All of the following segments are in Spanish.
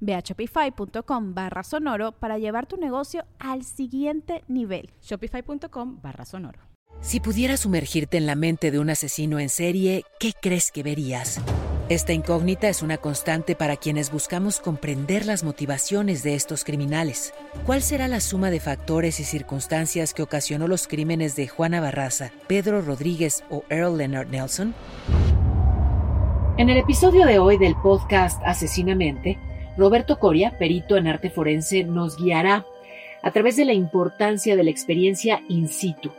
Ve a shopify.com barra sonoro para llevar tu negocio al siguiente nivel. Shopify.com barra sonoro. Si pudieras sumergirte en la mente de un asesino en serie, ¿qué crees que verías? Esta incógnita es una constante para quienes buscamos comprender las motivaciones de estos criminales. ¿Cuál será la suma de factores y circunstancias que ocasionó los crímenes de Juana Barraza, Pedro Rodríguez o Earl Leonard Nelson? En el episodio de hoy del podcast Asesinamente, Roberto Coria, perito en arte forense, nos guiará a través de la importancia de la experiencia in situ,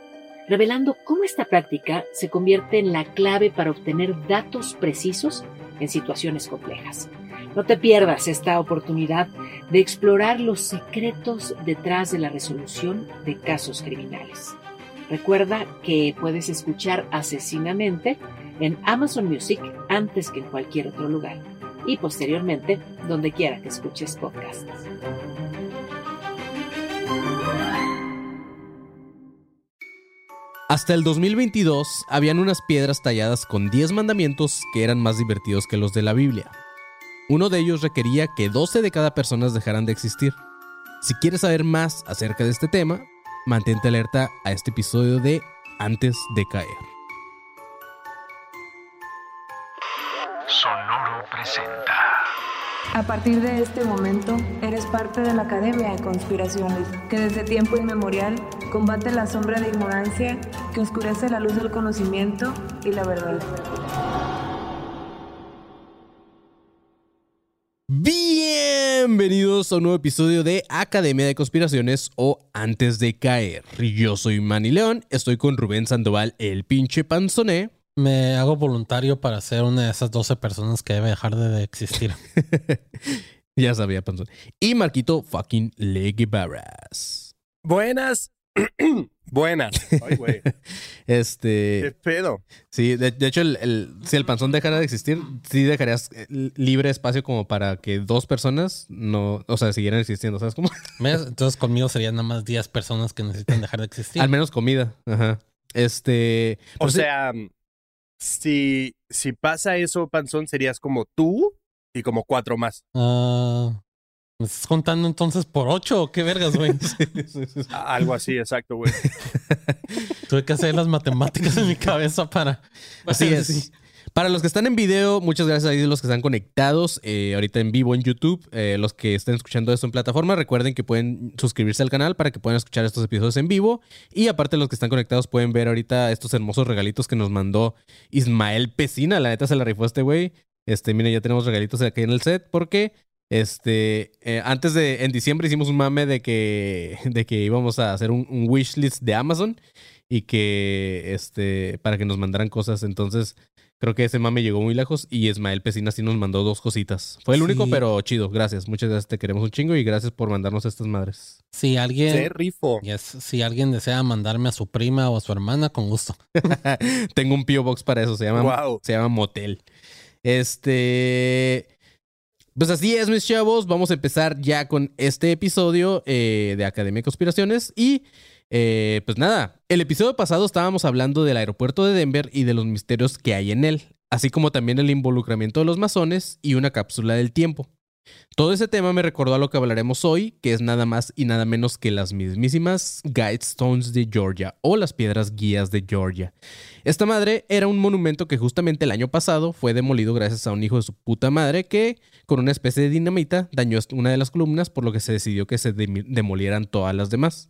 revelando cómo esta práctica se convierte en la clave para obtener datos precisos en situaciones complejas. No te pierdas esta oportunidad de explorar los secretos detrás de la resolución de casos criminales. Recuerda que puedes escuchar Asesinamente en Amazon Music antes que en cualquier otro lugar y posteriormente donde quiera que escuches podcasts. Hasta el 2022 habían unas piedras talladas con 10 mandamientos que eran más divertidos que los de la Biblia. Uno de ellos requería que 12 de cada personas dejaran de existir. Si quieres saber más acerca de este tema, mantente alerta a este episodio de Antes de caer. Sonoro presenta. A partir de este momento, eres parte de la Academia de Conspiraciones, que desde tiempo inmemorial combate la sombra de ignorancia que oscurece la luz del conocimiento y la verdad. Bienvenidos a un nuevo episodio de Academia de Conspiraciones o Antes de Caer. Yo soy Manny León, estoy con Rubén Sandoval, el pinche panzoné. Me hago voluntario para ser una de esas 12 personas que debe dejar de existir. ya sabía, panzón. Y Marquito fucking Leguibarras. Buenas. Buenas. Ay, güey. Este. ¿Qué pedo? Sí, de, de hecho, el, el- si el panzón dejara de existir, sí dejarías eh, libre espacio como para que dos personas no, o sea, siguieran existiendo, ¿sabes cómo? Entonces conmigo serían nada más 10 personas que necesitan dejar de existir. Al menos comida. Ajá. Este. O pues sí, sea, si, si pasa eso, Panzón, serías como tú y como cuatro más. Ah, ¿Me estás contando entonces por 8 o qué vergas, güey? Algo así, exacto, güey. Tuve que hacer las matemáticas en mi cabeza para... Así es. Para los que están en video, muchas gracias a los que están conectados eh, ahorita en vivo en YouTube. Eh, los que estén escuchando esto en plataforma, recuerden que pueden suscribirse al canal para que puedan escuchar estos episodios en vivo. Y aparte, los que están conectados pueden ver ahorita estos hermosos regalitos que nos mandó Ismael Pesina. La neta se la rifó este güey. Este, miren, ya tenemos regalitos aquí en el set porque este, eh, antes de, en diciembre hicimos un mame de que, de que íbamos a hacer un, un wishlist de Amazon y que, este, para que nos mandaran cosas. Entonces, creo que ese mame llegó muy lejos y Ismael Pesina sí nos mandó dos cositas. Fue el único, pero chido. Gracias. Muchas gracias. Te queremos un chingo y gracias por mandarnos estas madres. Si alguien... Se rifo. Yes, si alguien desea mandarme a su prima o a su hermana, con gusto. Tengo un P.O. Box para eso. Se llama, Wow. se llama Motel. Este. Pues así es, mis chavos. Vamos a empezar ya con este episodio eh, de Academia de Conspiraciones. Y eh, pues nada, el episodio pasado estábamos hablando del aeropuerto de Denver y de los misterios que hay en él, así como también el involucramiento de los masones y una cápsula del tiempo. Todo ese tema me recordó a lo que hablaremos hoy, que es nada más y nada menos que las mismísimas Guidestones de Georgia o las piedras guías de Georgia. Esta madre era un monumento que justamente el año pasado fue demolido gracias a un hijo de su puta madre que, con una especie de dinamita, dañó una de las columnas, por lo que se decidió que se demolieran todas las demás.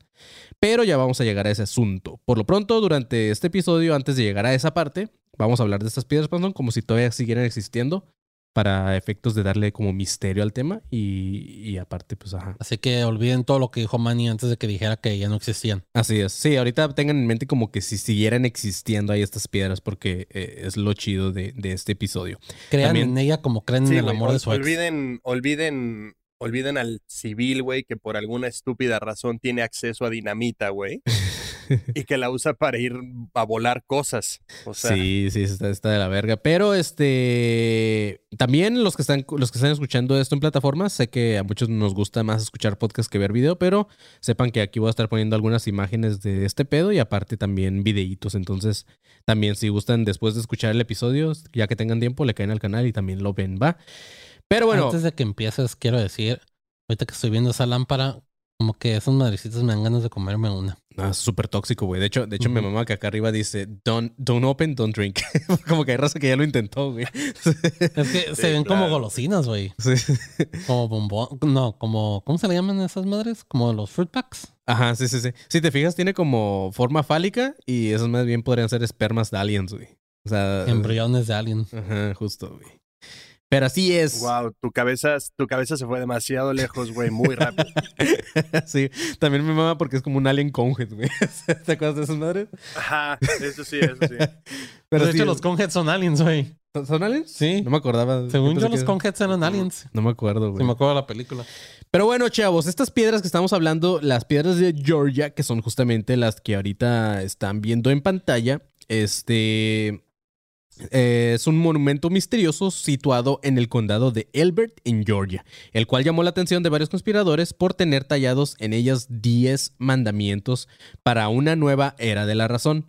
Pero ya vamos a llegar a ese asunto. Por lo pronto, durante este episodio, antes de llegar a esa parte, vamos a hablar de estas piedras, Panzón, como si todavía siguieran existiendo para efectos de darle como misterio al tema y, y, aparte, pues, ajá. Así que olviden todo lo que dijo Manny antes de que dijera que ya no existían. Así es. Sí, ahorita tengan en mente como que si siguieran existiendo ahí estas piedras porque eh, es lo chido de, de, este episodio. Crean en ella como creen en el amor de su olviden, Olviden, olviden al civil, güey, que por alguna estúpida razón tiene acceso a dinamita, güey. y que la usa para ir a volar cosas. sí, sí, está, de la verga. Pero este también los que están, los que están escuchando esto en plataformas, sé que a muchos nos gusta más escuchar podcast que ver video, pero sepan que aquí voy a estar poniendo algunas imágenes de este pedo y aparte también videitos. Entonces, también si gustan después de escuchar el episodio, ya que tengan tiempo, le caen al canal y también lo ven, va. Pero bueno. Antes de que empieces, quiero decir, ahorita que estoy viendo esa lámpara, como que esos madrecitos me dan ganas de comerme una. Ah, es súper tóxico, güey. De hecho, de hecho mi mamá que acá arriba dice, don't, don't open, don't drink. como que hay raza que ya lo intentó, güey. es que se ven como golosinas, güey. Sí. Como bombón. No, como, ¿cómo se le llaman esas madres? Como los fruit packs. Ajá, sí, sí, sí. Si te fijas, tiene como forma fálica y esos más bien podrían ser espermas de aliens, güey. O sea. Embriones de aliens. Ajá, justo, güey. Pero así es. Wow, tu cabeza, tu cabeza se fue demasiado lejos, güey, muy rápido. sí, también me mama porque es como un alien conjet, güey. ¿Te acuerdas de esas madres? Ajá, eso sí, eso sí. Pero de hecho, los conjets son aliens, güey. ¿Son aliens? Sí. No me acordaba. Según yo, los conjets eran aliens. No me acuerdo, güey. Sí, me acuerdo de la película. Pero bueno, chavos, estas piedras que estamos hablando, las piedras de Georgia, que son justamente las que ahorita están viendo en pantalla, este eh, es un monumento misterioso situado en el condado de Elbert, en Georgia, el cual llamó la atención de varios conspiradores por tener tallados en ellas 10 mandamientos para una nueva era de la razón.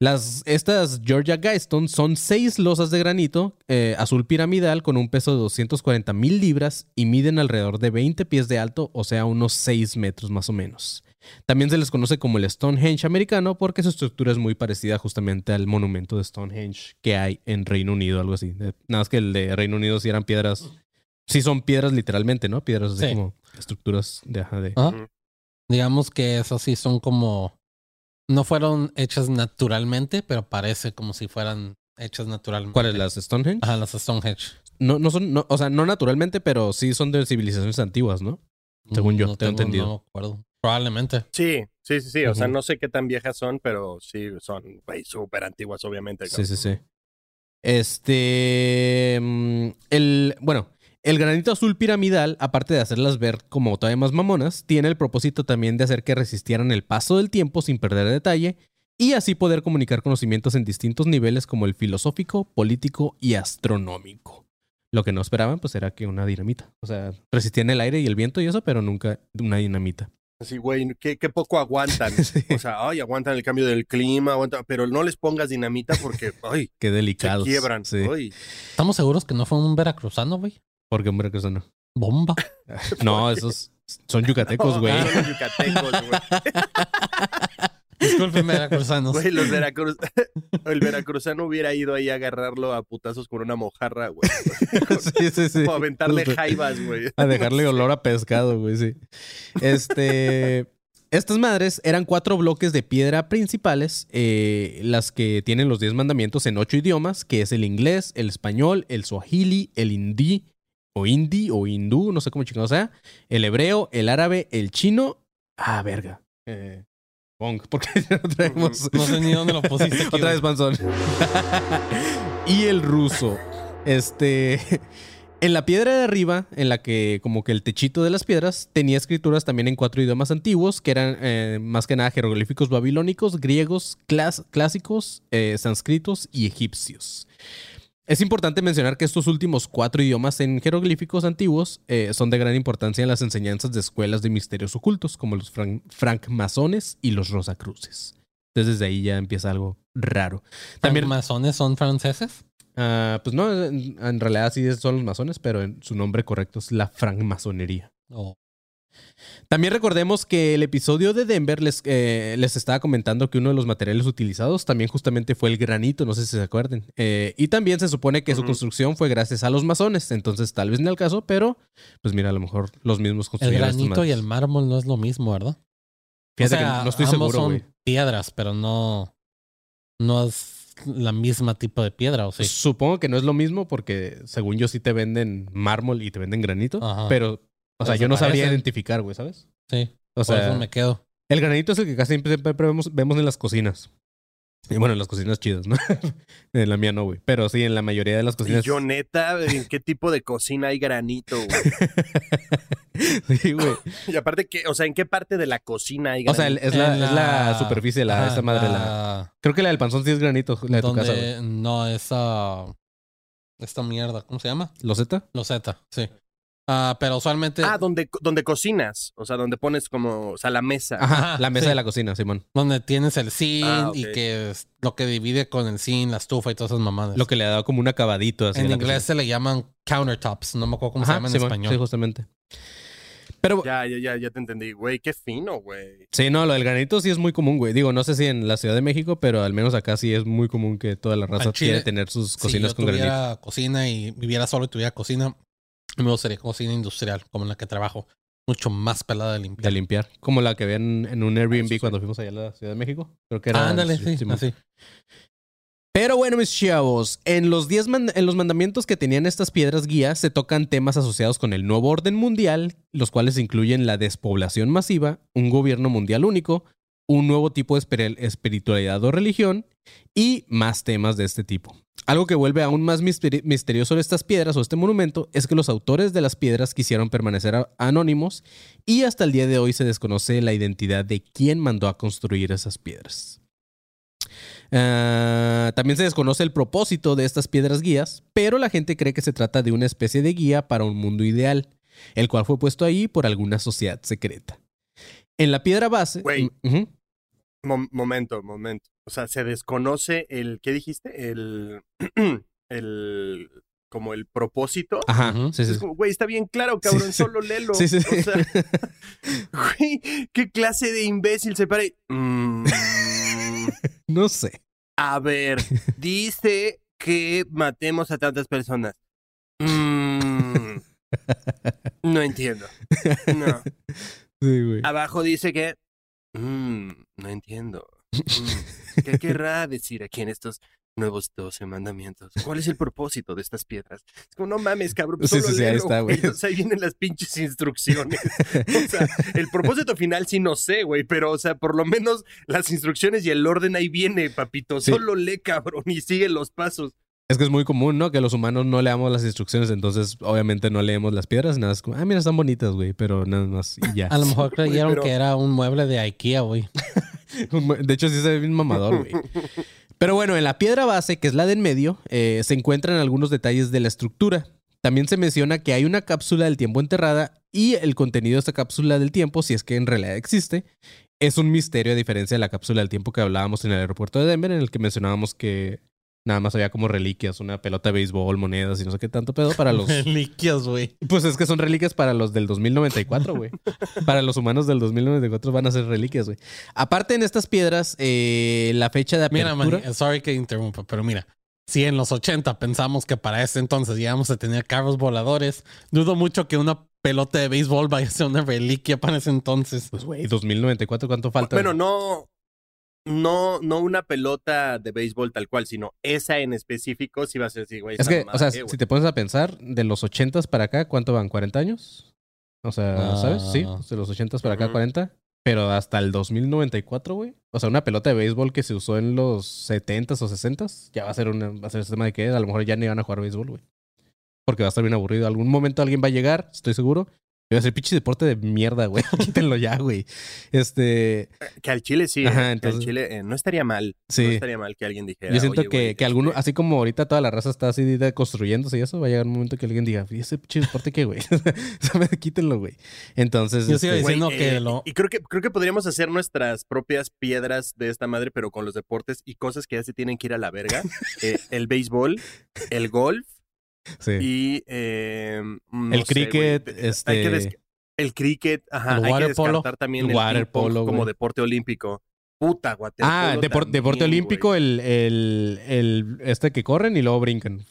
Las, estas Georgia Guidestones son seis losas de granito eh, azul piramidal con un peso de 240 mil libras y miden alrededor de 20 pies de alto, o sea, unos 6 metros más o menos. También se les conoce como el Stonehenge americano porque su estructura es muy parecida justamente al monumento de Stonehenge que hay en Reino Unido, algo así. Nada más que el de Reino Unido sí eran piedras. Sí son piedras literalmente, ¿no? Piedras así como estructuras de... de... Digamos que esas sí son como... No fueron hechas naturalmente, pero parece como si fueran hechas naturalmente. ¿Cuáles? ¿Las Stonehenge? Ajá, las Stonehenge. No, no son, no, o sea, no naturalmente, pero sí son de civilizaciones antiguas, ¿no? Según yo, tengo, entendido. No me acuerdo. Probablemente. Sí, sí, sí, sí. O sea, no sé qué tan viejas son, pero sí son súper antiguas, obviamente. Sí, sí, sí. Este. Mm, el. Bueno. El granito azul piramidal, aparte de hacerlas ver como todavía más mamonas, tiene el propósito también de hacer que resistieran el paso del tiempo sin perder detalle y así poder comunicar conocimientos en distintos niveles como el filosófico, político y astronómico. Lo que no esperaban pues era que una dinamita, o sea, resistían el aire y el viento y eso, pero nunca una dinamita. Así, güey, qué, poco aguantan. O sea, ay, aguantan el cambio del clima, aguantan, pero no les pongas dinamita porque, ay, qué delicado. Se quiebran. ¿Estamos seguros que no fue un veracruzano, güey? ¿Por qué un veracruzano? Bomba. no, esos son yucatecos, güey. No, son yucatecos, güey. Disculpen, veracruzanos. Güey, los veracruz... el veracruzano hubiera ido ahí a agarrarlo a putazos con una mojarra, güey. sí, sí, sí. O a aventarle jaivas, güey. A dejarle olor a pescado, güey, sí. Este... Estas madres eran cuatro bloques de piedra principales, eh, las que tienen los diez mandamientos en ocho idiomas, que es el inglés, el español, el swahili, el hindi, o hindi, o hindú, no sé cómo chingado sea, el hebreo, el árabe, el chino. Ah, verga. Eh, porque ya no traemos. No sé ni dónde lo pusiste. Otra vez, panzón. y el ruso. Este. En la piedra de arriba, en la que como que el techito de las piedras tenía escrituras también en cuatro idiomas antiguos, que eran eh, más que nada jeroglíficos babilónicos, griegos, clásicos, eh, sánscritos y egipcios. Es importante mencionar que estos últimos cuatro idiomas en jeroglíficos antiguos eh, son de gran importancia en las enseñanzas de escuelas de misterios ocultos, como los francmasones y los rosacruces. Entonces desde ahí ya empieza algo raro. ¿También masones son franceses? Ah, pues no, en, en realidad sí son los masones, pero en- su nombre correcto es la francmasonería. Oh. También recordemos que el episodio de Denver les, eh, les estaba comentando que uno de los materiales utilizados también justamente fue el granito, no sé si se acuerden. Eh, y también se supone que su construcción fue gracias a los masones, entonces tal vez no el caso, pero pues mira, a lo mejor los mismos El construyeron estos granito y el mármol no es lo mismo, ¿verdad? Fíjate O sea, que no estoy ambos seguro, son piedras, pero no, no es la misma tipo de piedra, ¿o sí? Supongo que no es lo mismo porque según yo sí te venden mármol y te venden granito, Ajá. pero, o sea, yo no sabría identificar, güey, ¿sabes? Sí, O por sea, eso me quedo. el granito es el que casi siempre, siempre vemos, vemos en las cocinas. Y bueno, en las cocinas chidas, ¿no? en la mía no, güey. Pero sí, en la mayoría de las Y cocinas. yo, neta, ¿en qué tipo de cocina hay granito, güey? sí, güey. Y aparte, ¿qué, o sea, ¿en qué parte de la cocina hay O sea, granito? es la, es la superficie, la, ajá, esa madre, la... la- Creo que la del panzón sí es granito, la de tu casa, güey. No, esa... Esta mierda, ¿cómo se llama? ¿Loseta? Loseta, sí. Ah, pero usualmente Ah, donde, donde cocinas. O sea, donde pones como, o sea, la mesa. Ajá, Ajá, la mesa sí. de la cocina, Simón. donde tienes el zinc Ah, y que es lo que divide con el zinc, la estufa y todas esas mamadas. Lo que le ha dado como un acabadito así. en inglés se le llaman countertops, no me acuerdo cómo se llama en Simón, español. Sí, justamente. Pero Ya, ya, ya, ya te entendí. Güey, qué fino, güey. Sí, no, lo del granito sí es muy común, güey. Digo, no sé si en la Ciudad de México, pero al menos acá sí es muy común que toda la raza quiere tener sus si cocinas yo con granito. tuviera cocina y viviera solo y tuviera cocina, me gustaría cocina industrial, como en la que trabajo. Mucho más pelada de De limpiar. limpiar. Como la que ven en un Airbnb sí. cuando fuimos allá a la Ciudad de México. Creo que era. Ah, ándale, sí, Simón. así. Pero bueno, mis chavos, en los, diez en los mandamientos que tenían estas piedras guías se tocan temas asociados con el nuevo orden mundial, los cuales incluyen la despoblación masiva, un gobierno mundial único, un nuevo tipo de espiri- espiritualidad o religión y más temas de este tipo. Algo que vuelve aún más misteri- misterioso estas piedras o este monumento es que los autores de las piedras quisieron permanecer anónimos y hasta el día de hoy se desconoce la identidad de quién mandó a construir esas piedras. Ah, también se desconoce el propósito de estas piedras guías, pero la gente cree que se trata de una especie de guía para un mundo ideal, el cual fue puesto ahí por alguna sociedad secreta. En la piedra base... Güey. Mom- momento, momento. O sea, se desconoce el, ¿qué dijiste? El, el, como el propósito. Ajá, sí, sí, Es como, güey, está bien claro, cabrón, Sí, sí. solo léelo. Sí, sí, sí. O sea, güey, ¿qué clase de imbécil se para y- Mm, No sé. a ver, dice que matemos a tantas personas. Mm, no entiendo. No. Sí, güey. Abajo dice que... mm, no entiendo. Mm, ¿Qué querrá decir aquí en estos nuevos 12 mandamientos? ¿Cuál es el propósito de estas piedras? Es como, no mames, cabrón. pues Sí, solo sí, sí, ahí está, güey. O sea, ahí vienen las pinches instrucciones. O sea, el propósito final sí no sé, güey, pero, o sea, por lo menos las instrucciones y el orden ahí viene, papito. Solo lee, cabrón, y sigue los pasos. Es que es muy común, ¿no? Que los humanos no leamos las instrucciones, entonces obviamente no leemos las piedras, nada más como, ah, mira, están bonitas, güey, pero nada más y ya. A lo mejor creyeron pero- que era un mueble de IKEA, güey. De hecho, sí se ve bien mamador, güey. Pero bueno, en la piedra base, que es la de en medio, eh, se encuentran algunos detalles de la estructura. También se menciona que hay una cápsula del tiempo enterrada y el contenido de esta cápsula del tiempo, si es que en realidad existe, es un misterio a diferencia de la cápsula del tiempo que hablábamos en el aeropuerto de Denver, en el que mencionábamos que nada más había como reliquias, una pelota de béisbol, monedas y no sé qué tanto pedo para los... Reliquias, güey. Pues es que son reliquias para los del 2094, güey. para los humanos del 2094 van a ser reliquias, güey. Aparte en estas piedras, eh, la fecha de Mira, apertura... man, sorry que interrumpa, pero mira, si en los 80 pensamos que para ese entonces íbamos a tener carros voladores, dudo mucho que una pelota de béisbol vaya a ser una reliquia para ese entonces. Pues, güey, 2094, ¿cuánto falta? Bueno, no, no, no una pelota de béisbol tal cual, sino esa en específico sí va a ser así, güey. Es que, mamada, o sea, si te pones a pensar, de los 80s para acá, ¿cuánto van? ¿40 años? O sea, Ah. ¿sabes? Sí, de los 80s para acá, Ujú. 40. Pero hasta el 2094, güey. O sea, una pelota de béisbol que se usó en los 70s o 60s, ya va a ser una, va a ser el tema de que a lo mejor ya ni van a jugar béisbol, güey. Porque va a estar bien aburrido. Algún momento alguien va a llegar, estoy seguro, Iba a ser pinche deporte de mierda, güey. Quítenlo ya, güey. Este. Que al Chile sí. Ajá, eh, que entonces- al Chile eh, no estaría mal. Sí. No estaría mal que alguien dijera. Yo siento "Oye, que, güey, que alguno, este, así como ahorita toda la raza está así de construyéndose y eso, va a llegar un momento que alguien diga, ¿y ese pinche deporte qué, güey? Quítenlo, güey. Entonces. Yo sigo este, güey, diciendo que eh, lo- Y creo que, creo que podríamos hacer nuestras propias piedras de esta madre, pero con los deportes y cosas que ya se tienen que ir a la verga. Eh, el béisbol, el golf sí. y eh, no El sé, cricket, güey, hay que este- el cricket, ajá, El hay que waterpolo. descartar también El ping-pong como deporte olímpico. Puta, waterpolo Ah, depor- también, deporte olímpico, el, el, el este que corren y luego brincan.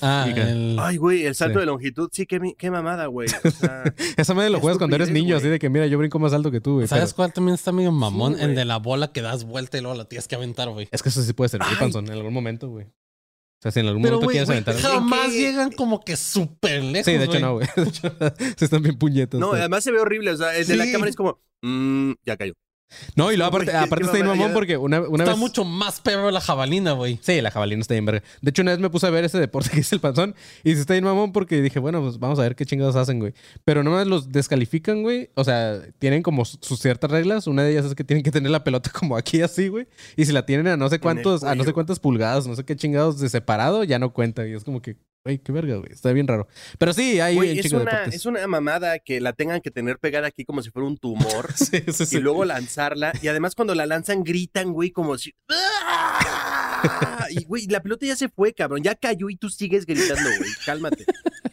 Ah, el- Ay, güey, el salto Sí. de longitud, sí, qué, qué mamada, güey. O sea, Esa madre lo juegas cuando eres niño, así de que mira, yo brinco más alto que tú, güey. ¿Sabes pero- cuál también está medio mamón? Sí, el de la bola que das vuelta y luego la tienes que aventar, güey. Es que eso sí puede servir, Ay. panzón, en algún momento, güey. O sea, si en algún Pero, momento güey, quieres aventar. jamás ¿En qué? llegan como que súper lejos, Sí, de hecho no, güey. De hecho, sí están bien puñetas. no, además se ve horrible. O sea, el de la Sí. cámara es como, mm, ya cayó. No, y luego aparte, está bien mamón porque una, una Está vez... mucho más perro la jabalina, güey. Sí, la jabalina está bien verga. De hecho, una vez me puse a ver ese deporte que es el panzón y se está bien mamón porque dije, bueno, pues vamos a ver qué chingados hacen, güey. Pero nomás los descalifican, güey. O sea, tienen como su- sus ciertas reglas. Una de ellas es que tienen que tener la pelota como aquí así, güey. Y si la tienen a no sé cuántos, a no sé cuántas pulgadas, no sé qué chingados de separado, ya no cuenta. Y es como que, güey, qué verga, güey. Está bien raro. Pero sí, hay Güey, es, una, es una mamada que la tengan que tener pegada aquí como si fuera un tumor. Sí, sí, sí. y luego lanzarla. Y además cuando la lanzan gritan, güey, como si... ¡Ah! Y, güey, la pelota ya se fue, cabrón. Ya cayó y tú sigues gritando, güey. Cálmate.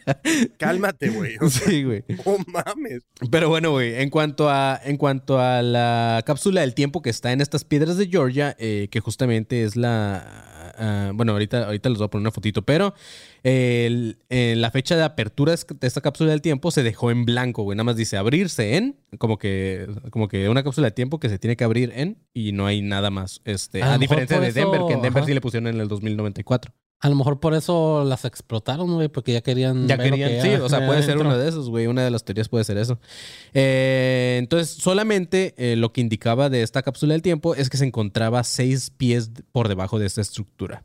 Cálmate, güey. O sea, Sí, güey. no mames. Pero bueno, güey, en cuanto a en cuanto a la cápsula del tiempo que está en estas piedras de Georgia, eh, que justamente es la ah, bueno, ahorita, ahorita les voy a poner una fotito, pero el- eh, la fecha de apertura de esta cápsula del tiempo se dejó en blanco, güey. Nada más dice abrirse en, como que, como que una cápsula de tiempo que se tiene que abrir en y no hay nada más. Este, A diferencia de Denver, que en Denver ajá. sí le pusieron en el 2094. A lo mejor por eso las explotaron, güey, porque ya querían. Ya ver lo querían, que sí, era o sea, puede ser uno de esos, güey. Una de las teorías puede ser eso. Eh, entonces, solamente eh, lo que indicaba de esta cápsula del tiempo es que se encontraba seis pies por debajo de esta estructura.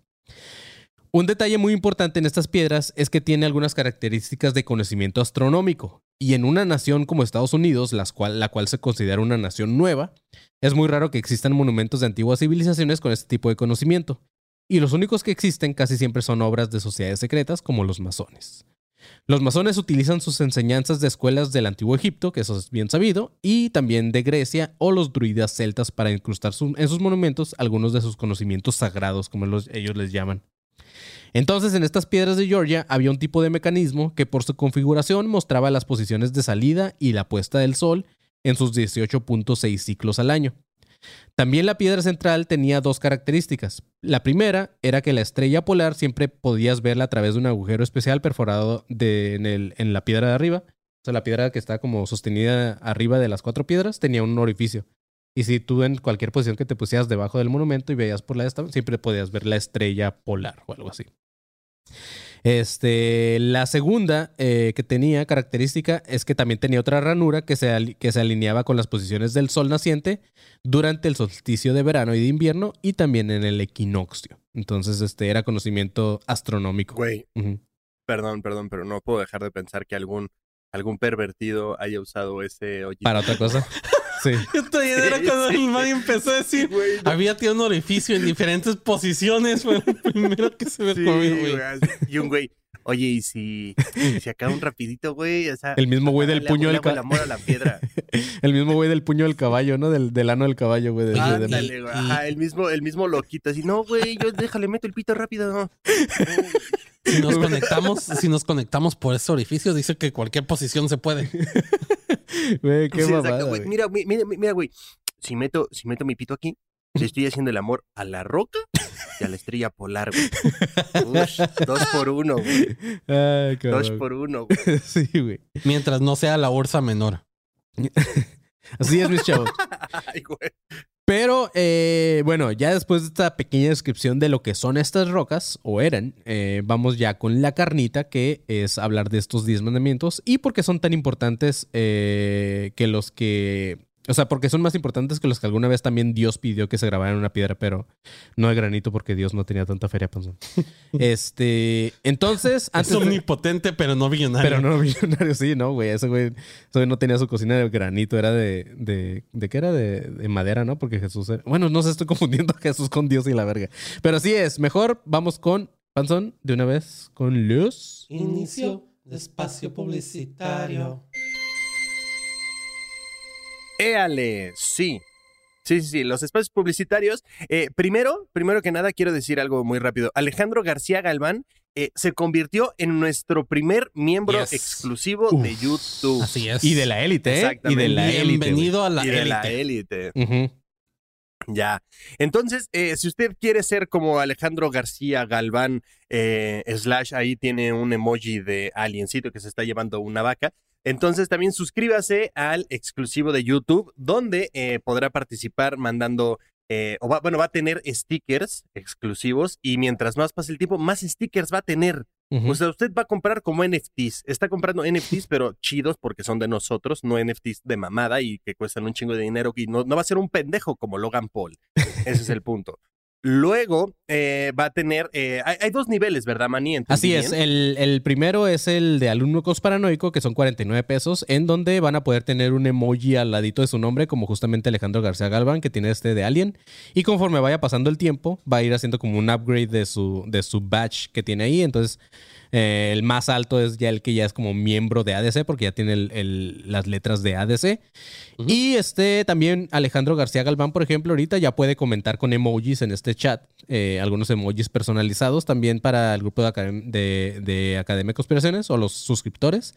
Un detalle muy importante en estas piedras es que tiene algunas características de conocimiento astronómico. Y en una nación como Estados Unidos, la cual se considera una nación nueva, es muy raro que existan monumentos de antiguas civilizaciones con este tipo de conocimiento. Y los únicos que existen casi siempre son obras de sociedades secretas como los masones. Los masones utilizan sus enseñanzas de escuelas del antiguo Egipto, que eso es bien sabido, y también de Grecia o los druidas celtas para incrustar en sus monumentos algunos de sus conocimientos sagrados, como los- ellos les llaman. Entonces, en estas piedras de Georgia había un tipo de mecanismo que por su configuración mostraba las posiciones de salida y la puesta del sol en sus 18.6 ciclos al año. También la piedra central tenía dos características. La primera era que la estrella polar siempre podías verla a través de un agujero especial perforado en, en la piedra de arriba. O sea, la piedra que está como sostenida arriba de las cuatro piedras tenía un orificio. Y si tú en cualquier posición que te pusieras debajo del monumento y veías por la esta, siempre podías ver la estrella polar o algo así. Este, la segunda eh, que tenía característica es que también tenía otra ranura que se, que se alineaba con las posiciones del sol naciente durante el solsticio de verano y de invierno y también en el equinoccio. Entonces, este era conocimiento astronómico. Güey, perdón, perdón, pero no puedo dejar de pensar que algún, algún pervertido haya usado ese. Para otra cosa. Sí. Yo todavía era Sí, cuando sí. el man empezó a decir. Güey, no. Había tenido un orificio en diferentes posiciones. Fue lo primero que se me ocurrió, güey. Y un güey, oye, ¿y si, si acá un rapidito, güey? O sea, El mismo güey del puño del hago el ca- amor a la piedra. El mismo güey del puño del caballo, ¿no? Del, del ano del caballo, güey. de- de- de- Ándale, güey. Ajá, el mismo, el mismo loquito, así, no, güey, yo déjale, meto el pito rápido. No. Si nos conectamos, si nos conectamos por ese orificio, dice que cualquier posición se puede. Güey, qué Sí, mamada, güey. Mira, mi- mira, mira, güey, si meto, si meto mi pito aquí, le estoy haciendo el amor a la roca y a la estrella polar, güey. Ush, dos por uno, güey. Ay, Dos por uno, güey. Sí, güey. Mientras no sea la ursa menor. Así es, mis chavos. Ay, güey. Pero eh, bueno, ya después de esta pequeña descripción de lo que son estas rocas, o eran, eh, vamos ya con la carnita, que es hablar de estos 10 mandamientos y por qué son tan importantes eh, que los que... O sea, porque son más importantes que los que alguna vez también Dios pidió que se grabaran en una piedra, pero no de granito porque Dios no tenía tanta feria, Panzón. este, entonces, Es antes de- omnipotente, pero no billonario. pero no millonario, sí, no, güey. Ese güey, ese güey no tenía su cocina de granito, era de. ¿De, ¿de qué era? De, de madera, ¿no? Porque Jesús era- Bueno, no sé, estoy confundiendo a Jesús con Dios y la verga. Pero así es, mejor vamos con Panzón de una vez con Luz. Inicio de espacio publicitario. Éale, sí. Sí, sí, sí, los espacios publicitarios. Eh, primero, primero que nada, quiero decir algo muy rápido. Alejandro García Galván eh, se convirtió en nuestro primer miembro Yes. exclusivo de YouTube. Así es. Y de la élite, ¿eh? Y de Exactamente. la élite. Bienvenido a la y de la élite. élite. Ya. Entonces, eh, si usted quiere ser como Alejandro García Galván, eh, slash, ahí tiene un emoji de aliencito que se está llevando una vaca. Entonces también suscríbase al exclusivo de YouTube, donde eh, podrá participar mandando, eh, o va, bueno, va a tener stickers exclusivos y mientras más pase el tiempo, más stickers va a tener. O sea, usted va a comprar como NFTs. Está comprando NFTs, pero chidos porque son de nosotros, no NFTs de mamada y que cuestan un chingo de dinero y no, no va a ser un pendejo como Logan Paul. Ese es el punto. Luego eh, va a tener, eh, hay, hay dos niveles, ¿verdad? ¿Entendí Así es, el, el primero es el de alumno paranoico, que son 49 pesos, en donde van a poder tener un emoji al ladito de su nombre, como justamente Alejandro García Galván, que tiene este de Alien. Y conforme vaya pasando el tiempo, va a ir haciendo como un upgrade de su, de su badge que tiene ahí. Entonces, eh, el más alto es ya el que ya es como miembro de ADC, porque ya tiene el- el- las letras de ADC. Y este también Alejandro García Galván, por ejemplo, ahorita ya puede comentar con emojis en este chat, eh, algunos emojis personalizados también para el grupo de, academ- de, de Academia de Conspiraciones o los suscriptores.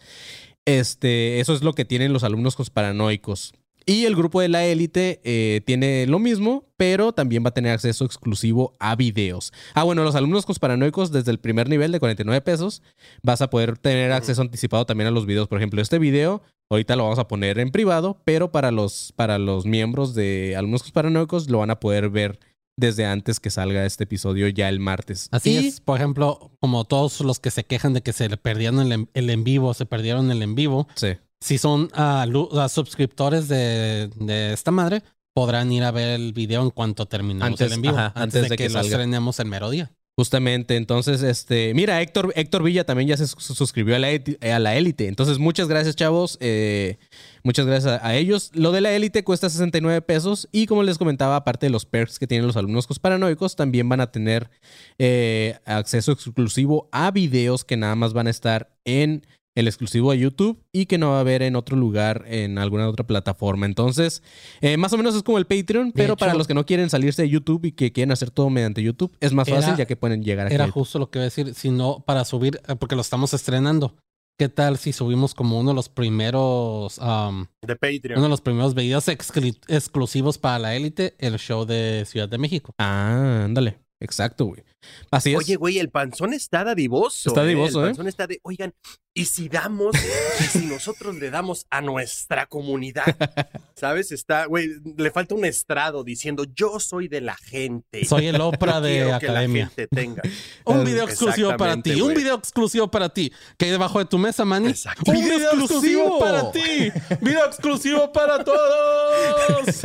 Este, eso es lo que tienen los alumnos paranoicos. Y el grupo de la élite eh, tiene lo mismo, pero también va a tener acceso exclusivo a videos. Ah, bueno, los alumnos paranoicos desde el primer nivel de 49 pesos vas a poder tener acceso anticipado también a los videos. Por ejemplo, este video ahorita lo vamos a poner en privado, pero para los, para los miembros de alumnos paranoicos lo van a poder ver desde antes que salga este episodio ya el martes. Así Y- es, por ejemplo, como todos los que se quejan de que se le perdieron el en vivo, se perdieron el en vivo, Sí. Si son ah, suscriptores de, de esta madre, podrán ir a ver el video en cuanto terminemos Antes- el en vivo, ajá, antes, de, que, lo estrenemos el mero día. Justamente, entonces, este, mira, Héctor, Héctor Villa también ya se su- suscribió a la, eti- a la élite. Entonces, muchas gracias, chavos. eh, muchas gracias a, a ellos. Lo de la élite cuesta 69 pesos y como les comentaba, aparte de los perks que tienen los alumnos paranoicos, también van a tener eh, acceso exclusivo a videos que nada más van a estar en el exclusivo de YouTube y que no va a haber en otro lugar, en alguna otra plataforma. Entonces, eh, más o menos es como el Patreon, pero para los que no quieren salirse de YouTube y que quieren hacer todo mediante YouTube, es más Era- fácil ya que pueden llegar aquí. Era justo lo que iba a decir, si no, para subir, eh, porque lo estamos estrenando. ¿Qué tal si subimos como uno de los primeros, um, De Patreon. uno de los primeros videos exclu- exclusivos para la élite, el show de Ciudad de México? Ah, ándale. Exacto, güey. Así es. Oye, güey, el panzón está dadivoso. Está dadivoso, El ¿eh? panzón está de, oigan, ¿y si damos, y si nosotros le damos a nuestra comunidad? ¿Sabes? Está, güey, le falta un estrado diciendo, yo soy de la gente. Soy el Oprah de Quiero que la Academia. gente tenga. Un video exclusivo para ti, un video exclusivo para ti. Que hay debajo de tu mesa, Manny. Exacto. Un ¡Video exclusivo para ti. Video exclusivo para todos.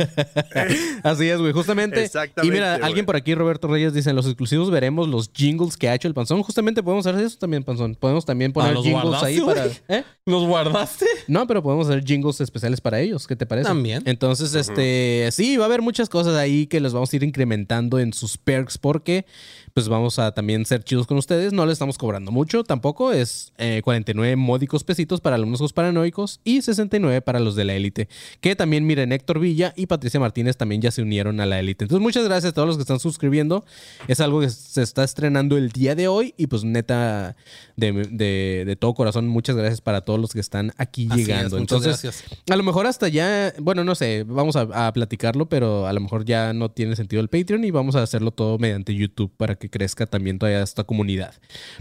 Así es, güey. Justamente. Exactamente, Y mira, alguien por aquí, Roberto Reyes, dice: en los exclusivos veremos los jingles que ha hecho el Panzón. Justamente podemos hacer eso también, Panzón. Podemos también poner Ah, ¿los jingles guardaste, ahí para. ¿Eh? ¿Los guardaste? No, pero podemos hacer jingles especiales para ellos. ¿Qué te parece? También. Entonces, este, sí, va a haber muchas cosas ahí que les vamos a ir incrementando en sus perks porque, pues, vamos a también ser chidos con ustedes. No le estamos cobrando mucho tampoco. Es eh, 49 módicos pesitos para alumnos paranoicos y 69 para los de la élite. Que también, miren, Héctor Villa y Patricia Martínez también ya se unieron a la élite. Entonces, muchas gracias a todos los que están suscribiendo. Es algo que se está estrenando el día de hoy y, pues, neta, de, de- de todo corazón, muchas gracias para todos los que están aquí Así es, llegando. muchas Entonces, gracias. a lo mejor hasta ya, bueno, no sé, vamos a, a platicarlo, pero a lo mejor ya no tiene sentido el Patreon y vamos a hacerlo todo mediante YouTube para que crezca también toda esta comunidad.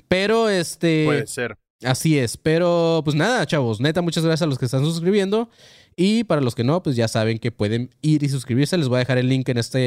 Pero este, Puede ser. así es. Pero pues nada, chavos, neta, muchas gracias a los que están suscribiendo. Y para los que no, pues ya saben que pueden ir y suscribirse. Les voy a dejar el link en esta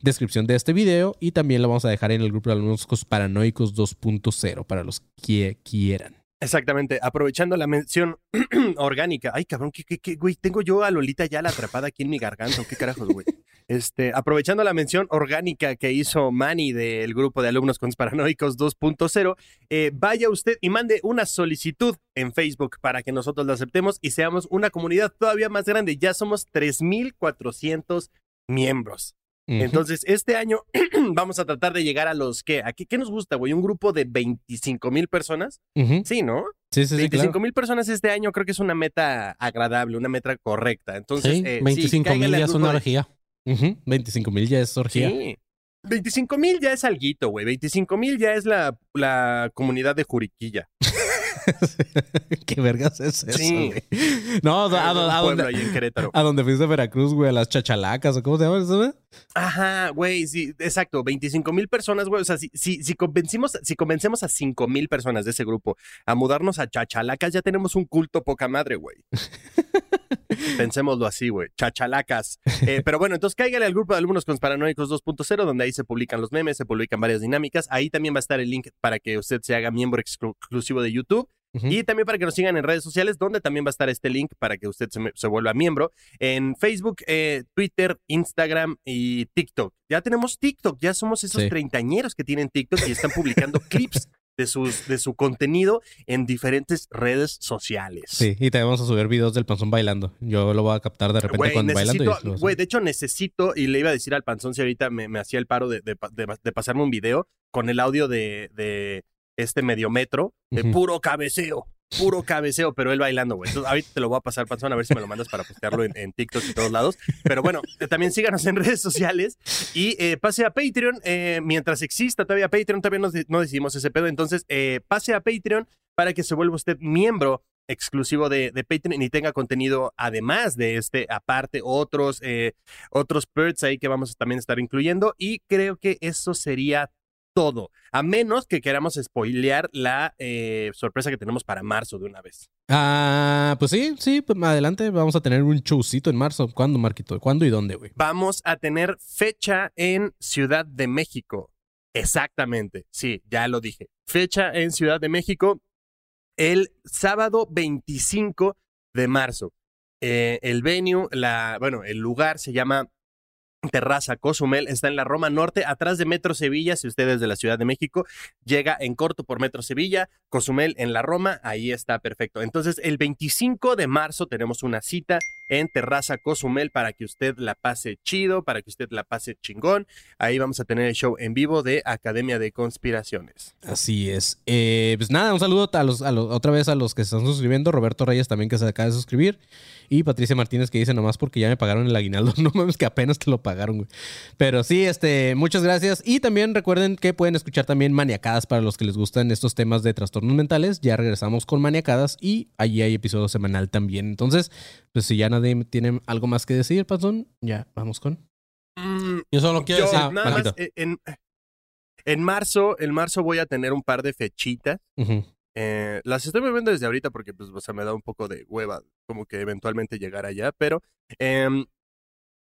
descripción de este video. Y también lo vamos a dejar en el grupo de alumnos paranoicos 2.0 para los que quieran. Exactamente, aprovechando la mención orgánica. Ay, cabrón, ¿qué, qué, qué, güey? Tengo yo a Lolita ya la atrapada aquí en mi garganta. ¿Qué carajos, güey? Este, aprovechando la mención orgánica que hizo Manny del grupo de alumnos conspiranoicos 2.0, eh, vaya usted y mande una solicitud en Facebook para que nosotros la aceptemos y seamos una comunidad todavía más grande. Ya somos 3,400 miembros. Entonces, este año vamos a tratar de llegar a los que, ¿a qué, nos gusta, güey? ¿Un grupo de 25 mil personas? Sí, ¿no? Sí, sí, sí, 25 claro. mil personas este año creo que es una meta agradable, una meta correcta. Entonces, Sí, eh, 25 mil cáigale ya es una de- orgía. Ujú. 25 mil ya es orgía. Sí. 25 mil ya es alguito, güey. 25 mil ya es la, la comunidad de Juriquilla. ¿Qué vergas es eso, Sí. güey? No, a, a- a pueblo donde, ahí en Querétaro. a donde fuiste a Veracruz, güey, a las chachalacas, o cómo se llama eso, güey? Ajá, güey, sí, exacto. 25 mil personas, güey. O sea, si, si, si, convencimos, si convencemos a 5 mil personas de ese grupo a mudarnos a Chachalacas, ya tenemos un culto poca madre, güey. Pensémoslo así, güey. Chachalacas. Eh, pero bueno, entonces cáigale al grupo de alumnos conspiranoicos 2.0, donde ahí se publican los memes, se publican varias dinámicas. Ahí también va a estar el link para que usted se haga miembro exclu- exclusivo de YouTube. Y también para que nos sigan en redes sociales, donde también va a estar este link para que usted se, vuelva miembro. En Facebook, eh, Twitter, Instagram y TikTok. Ya tenemos TikTok, ya somos esos Sí. treintañeros que tienen TikTok y están publicando clips de, sus, de su contenido en diferentes redes sociales. Sí, y te vamos a subir videos del panzón bailando. Yo lo voy a captar de repente Güey, cuando bailando. y necesito, lo- güey, de hecho necesito, y le iba a decir al panzón si ahorita me, me hacía el paro de, de de- pasarme un video con el audio de, de este mediometro, de puro cabeceo, puro cabeceo, pero él bailando, güey. Entonces, ahorita te lo voy a pasar, panzón, a ver si me lo mandas para postearlo en, TikTok y todos lados. Pero bueno, eh, también síganos en redes sociales y eh, pase a Patreon. eh, mientras exista todavía Patreon, todavía no, no decidimos ese pedo. Entonces, pase a Patreon para que se vuelva usted miembro exclusivo de, de Patreon y tenga contenido además de este, aparte otros, eh, otros perks ahí que vamos a también estar incluyendo. Y creo que eso sería todo, a menos que queramos spoilear la eh, sorpresa que tenemos para marzo de una vez. Ah, pues sí, sí, pues adelante vamos a tener un showcito en marzo. ¿Cuándo, Marquito? ¿Cuándo y dónde, güey? Vamos a tener fecha en Ciudad de México. Exactamente, sí, ya lo dije. Fecha en Ciudad de México el sábado 25 de marzo. Eh, el venue, la, bueno, el lugar se llama Terraza Cozumel, está en la Roma Norte, atrás de Metro Sevilla, si usted es de la Ciudad de México, llega en corto por Metro Sevilla, Cozumel en la Roma, ahí está perfecto. Entonces, el 25 de marzo tenemos una cita en Terraza Cozumel para que usted la pase chido, para que usted la pase chingón. Ahí vamos a tener el show en vivo de Academia de Conspiraciones. Así es. Eh, pues nada, un saludo a los, a los- otra vez a los que se están suscribiendo. Roberto Reyes también que se acaba de suscribir. Y Patricia Martínez que dice nomás porque ya me pagaron el aguinaldo. No mames que apenas te lo pagaron, güey. Pero sí, este, muchas gracias. Y también recuerden que pueden escuchar también Maniacadas para los que les gustan estos temas de trastornos mentales. Ya regresamos con Maniacadas y allí hay episodio semanal también. Entonces, pues si ya nadie tiene algo más que decir, Panzón, ya vamos con. Mm, Yo solo quiero yo, decir, Ah, nada más, eh, en, en marzo, en marzo voy a tener un par de fechitas. Eh, las estoy moviendo desde ahorita porque, pues, o sea, me da un poco de hueva como que eventualmente llegar allá, pero em,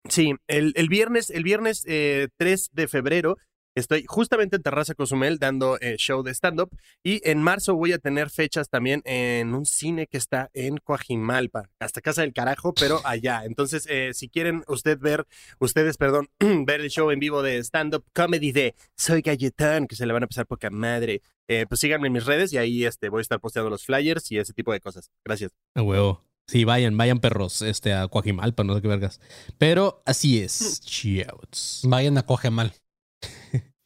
sí, el, el viernes, el viernes eh, 3 de febrero estoy justamente en Terraza Cozumel dando eh, show de stand-up y en marzo voy a tener fechas también en un cine que está en Coajimalpa, hasta Casa del Carajo, pero allá. Entonces, eh, si quieren usted ver, ustedes, perdón, ver el show en vivo de stand-up comedy de Soy Galletón, que se le van a pasar poca madre, eh, pues síganme en mis redes y ahí este, voy a estar posteando los flyers y ese tipo de cosas. Gracias. A huevo. Sí, vayan, vayan perros, este, a Coajimalpa, no sé qué vergas. Pero así es. Chiauts. vayan a coge mal.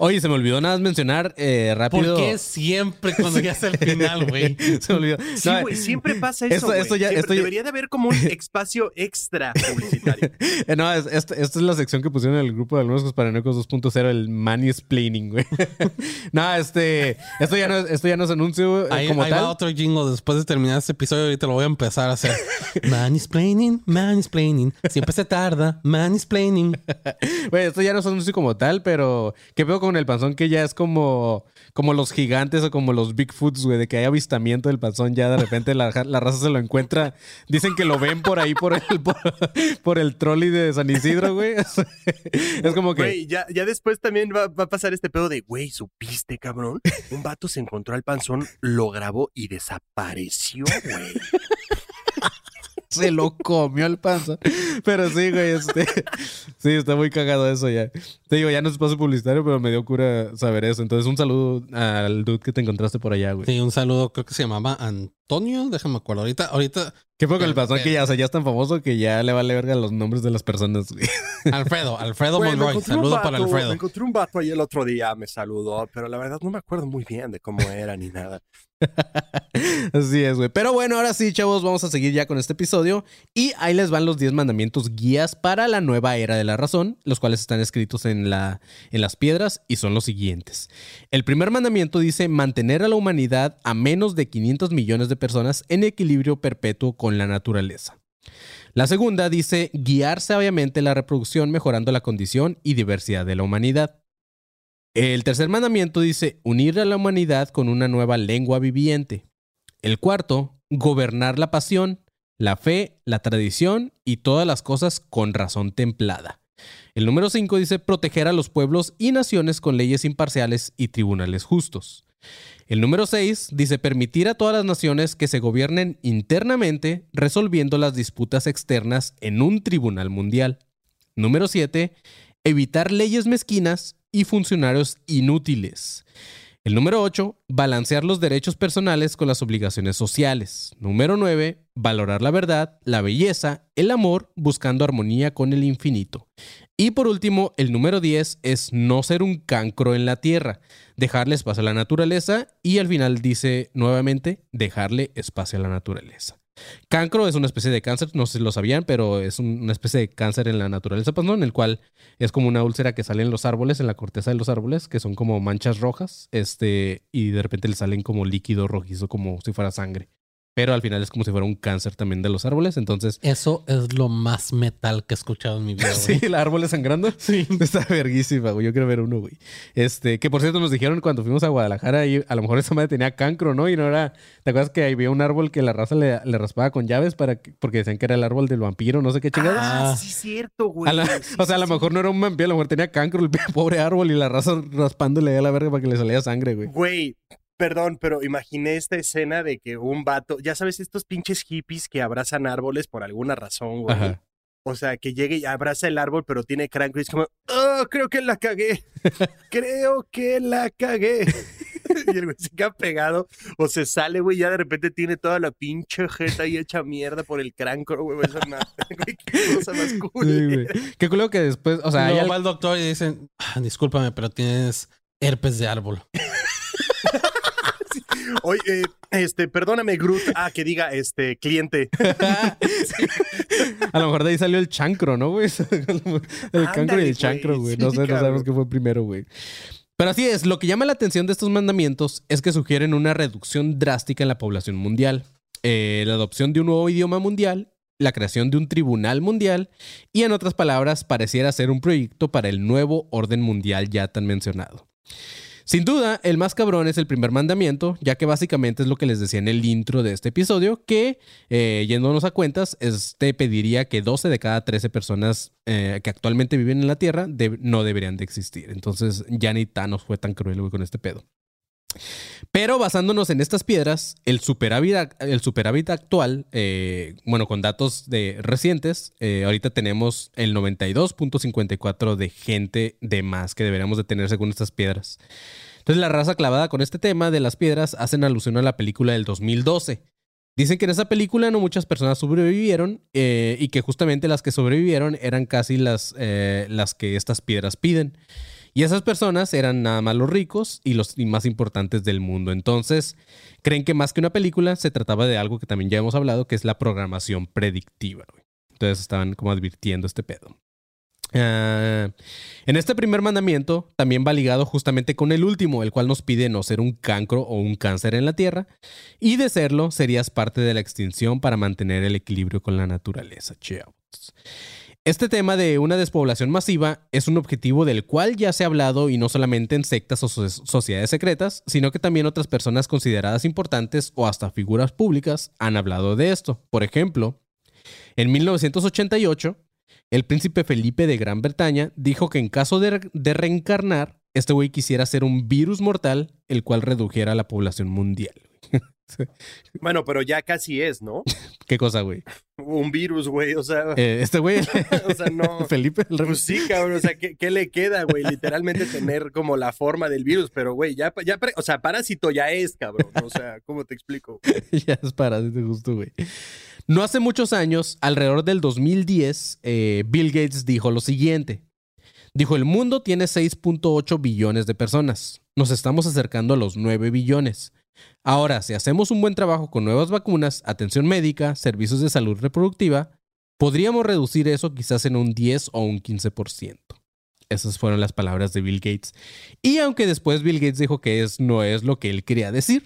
Oye, se me olvidó nada más mencionar eh, rápido. ¿Por qué siempre cuando ya es el final, güey? se me olvidó. Sí, No, güey, siempre pasa eso. esto- güey. esto ya- Siempre esto ya- Debería de haber como un espacio extra publicitario. No, es- esta, esta es la sección que pusieron en el grupo de algunos paranoicos 2.0, el mansplaining, güey. no, este, esto ya no es, esto ya no es anuncio eh, Ahí, como ahí tal. va otro jingle después de terminar este episodio. Ahorita lo voy a empezar a hacer. Man is planning, man is planning. Siempre se tarda, man is planning. Güey, esto ya no es anuncio como tal, pero ¿qué pedo con el panzón que ya es como, como los gigantes o como los Bigfoots, güey, de que hay avistamiento del panzón, ya de repente la, la raza se lo encuentra. Dicen que lo ven por ahí por el, por, el trolley de San Isidro, güey. es como que... Güey, ya, ya después también va, va a pasar este pedo de, güey, ¿supiste, cabrón? Un vato se encontró al panzón, lo grabó y desapareció, güey. Se lo comió el panza. Pero sí, güey, este. Sí, está muy cagado eso ya. Te digo, ya no es espacio publicitario, pero me dio cura saber eso. Entonces, un saludo al dude que te encontraste por allá, güey. Sí, un saludo, creo que se llamaba Antonio. Déjame acuerdo. Ahorita, ahorita, ¿Qué fue con el que ya, o sea, ya es tan famoso que ya le vale verga los nombres de las personas, güey? Alfredo, Alfredo me Monroy. Saludo vato- para Alfredo. Me encontré un vato ahí el otro día, me saludó, pero la verdad no me acuerdo muy bien de cómo era ni nada. Así es, güey. Pero bueno, ahora sí, chavos, vamos a seguir ya con este episodio. Y ahí les van los 10 mandamientos guías para la nueva era de la razón, los cuales están escritos en, la, en las piedras y son los siguientes. El primer mandamiento dice mantener a la humanidad a menos de 500 millones de personas en equilibrio perpetuo con la naturaleza. La segunda dice guiar sabiamente la reproducción mejorando la condición y diversidad de la humanidad. El tercer mandamiento dice unir a la humanidad con una nueva lengua viviente. El cuarto, gobernar la pasión, la fe, la tradición y todas las cosas con razón templada. El número 5 dice proteger a los pueblos y naciones con leyes imparciales y tribunales justos. El número 6 dice permitir a todas las naciones que se gobiernen internamente resolviendo las disputas externas en un tribunal mundial. Número 7 evitar leyes mezquinas y funcionarios inútiles. El número 8, balancear los derechos personales con las obligaciones sociales. Número 9, valorar la verdad, la belleza, el amor, buscando armonía con el infinito. Y por último, el número 10 es no ser un cancro en la tierra, dejarle espacio a la naturaleza y al final dice nuevamente dejarle espacio a la naturaleza. Cancro es una especie de cáncer, no sé si lo sabían, pero es un- una especie de cáncer en la naturaleza, pues no, en el cual es como una úlcera que sale en los árboles, en la corteza de los árboles, que son como manchas rojas, este, y de repente le salen como líquido rojizo, como si fuera sangre. Pero al final es como si fuera un cáncer también de los árboles, entonces... Eso es lo más metal que he escuchado en mi vida. Sí, güey. el árbol es sangrando. Sí. Está verguísima, güey. Yo quiero ver uno, güey. Este, que por cierto nos dijeron cuando fuimos a Guadalajara y a lo mejor esa madre tenía cancro, ¿no? Y no era. ¿Te acuerdas que había un árbol que la raza le, le raspaba con llaves para que- porque decían que era el árbol del vampiro, no sé qué chingados? Ah, Ah. sí, cierto, güey. A la- Sí, o sea, a lo sí. mejor no era un vampiro, a lo mejor tenía cancro el pobre árbol y la raza raspándole a la verga para que le salía sangre, güey. Güey, perdón, pero imaginé esta escena de que un vato, ya sabes, estos pinches hippies que abrazan árboles por alguna razón, güey. Ajá. O sea, que llegue y abraza el árbol, pero tiene crancro y es como, oh, creo que la cagué. creo que la cagué. y el güey se queda pegado o se sale, güey, ya de repente tiene toda la pinche jeta ahí hecha mierda por el crancro, güey. Eso no, güey, qué cosa más cool. Sí, güey. Qué culo que después, o sea, al- va el doctor y dicen, "Ah, discúlpame, pero tienes herpes de árbol. Oye, eh, este, perdóname, Groot. Ah, que diga, este, cliente. a lo mejor de ahí salió el chancro, ¿no, güey? el cancro y el chancro, güey. No sé, no sabemos qué fue primero, güey. Pero así es, lo que llama la atención de estos mandamientos es que sugieren una reducción drástica en la población mundial, eh, la adopción de un nuevo idioma mundial, la creación de un tribunal mundial y, en otras palabras, pareciera ser un proyecto para el nuevo orden mundial ya tan mencionado. Sin duda, el más cabrón es el primer mandamiento, ya que básicamente es lo que les decía en el intro de este episodio, que eh, yéndonos a cuentas, este pediría que 12 de cada 13 personas eh, que actualmente viven en la Tierra no deberían de existir. Entonces ya ni Thanos fue tan cruel con este pedo. Pero basándonos en estas piedras, el superávit, el superávit actual, eh, bueno, con datos de recientes, eh, ahorita tenemos el 92.54 de gente de más que deberíamos de tener según estas piedras. Entonces la raza clavada con este tema de las piedras hacen alusión a la película del 2012. Dicen que en esa película no muchas personas sobrevivieron eh, y que justamente las que sobrevivieron eran casi las, las que estas piedras piden. Y esas personas eran nada más los ricos y los más importantes del mundo. Entonces, creen que más que una película se trataba de algo que también ya hemos hablado, que es la programación predictiva. Entonces estaban como advirtiendo este pedo. Ah, en este primer mandamiento también va ligado justamente con el último, el cual nos pide no ser un cancro o un cáncer en la Tierra. Y de serlo, serías parte de la extinción para mantener el equilibrio con la naturaleza. Chavos. Este tema de una despoblación masiva es un objetivo del cual ya se ha hablado y no solamente en sectas o so- sociedades secretas, sino que también otras personas consideradas importantes o hasta figuras públicas han hablado de esto. Por ejemplo, en 1988, el príncipe Felipe de Gran Bretaña dijo que en caso de, de reencarnar, este güey quisiera ser un virus mortal el cual redujera la población mundial. Bueno, pero ya casi es, ¿no? ¿Qué cosa, güey? Un virus, güey. O sea, Eh, este güey, o sea, no. Felipe, el Pues sí, cabrón. O sea, ¿qué, qué le queda, güey? Literalmente tener como la forma del virus, pero, güey, ya, ya, o sea, parásito ya es, cabrón. O sea, ¿cómo te explico? ya es parásito justo, güey. No hace muchos años, alrededor del 2010, eh, Bill Gates dijo lo siguiente. Dijo, el mundo tiene 6.8 billones de personas. Nos estamos acercando a los 9 billones. Ahora, si hacemos un buen trabajo con nuevas vacunas, atención médica, servicios de salud reproductiva, podríamos reducir eso quizás en un 10 o un 15%. Esas fueron las palabras de Bill Gates. Y aunque después Bill Gates dijo que es, no es lo que él quería decir,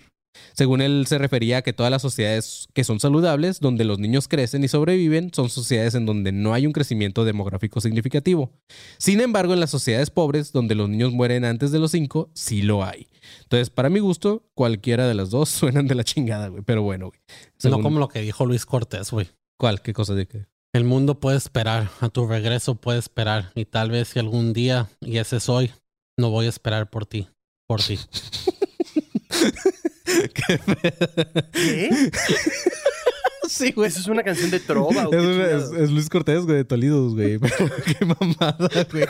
según él se refería a que todas las sociedades que son saludables, donde los niños crecen y sobreviven, son sociedades en donde no hay un crecimiento demográfico significativo. Sin embargo, en las sociedades pobres, donde los niños mueren antes de los 5, sí lo hay. Entonces, para mi gusto, cualquiera de las dos suenan de la chingada, güey. Pero bueno, güey. No Según- como lo que dijo Luis Cortés, güey. ¿Cuál? ¿Qué cosa de qué? El mundo puede esperar, a tu regreso puede esperar. Y tal vez si algún día, y ese es hoy, no voy a esperar por ti. Por ti. ¿Qué? sí, güey. Eso es una canción de trova. ¿o Es, qué una- es- chingados? es Luis Cortés, güey, de Tolidos, güey. qué mamada, güey.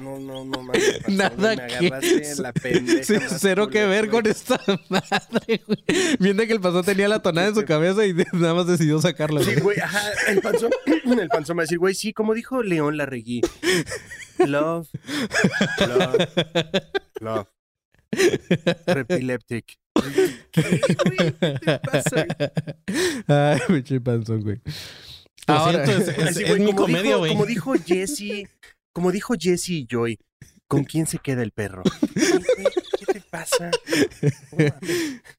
No, no, no, no, pasó, Nada güey, me que agarraste en la pendeja Sí, cero que ver güey. con esta madre, güey. Viendo que el pasón tenía la tonada en su cabeza y nada más decidió sacarla, Sí, güey. güey, ajá, el panzón, el panzón va a decir, güey, sí, como dijo León Larregui. Love, love, love. Repileptic. ¿Qué, güey? ¿Qué te pasa? Ay, pinche panzón, güey. Ahora- siento, es, es- Así, es güey, mi como comedia, dijo- güey. Como dijo Jesse, como dijo Jesse y Joy, ¿con quién se queda el perro? ¿Qué, güey? ¿Qué te pasa? No mames.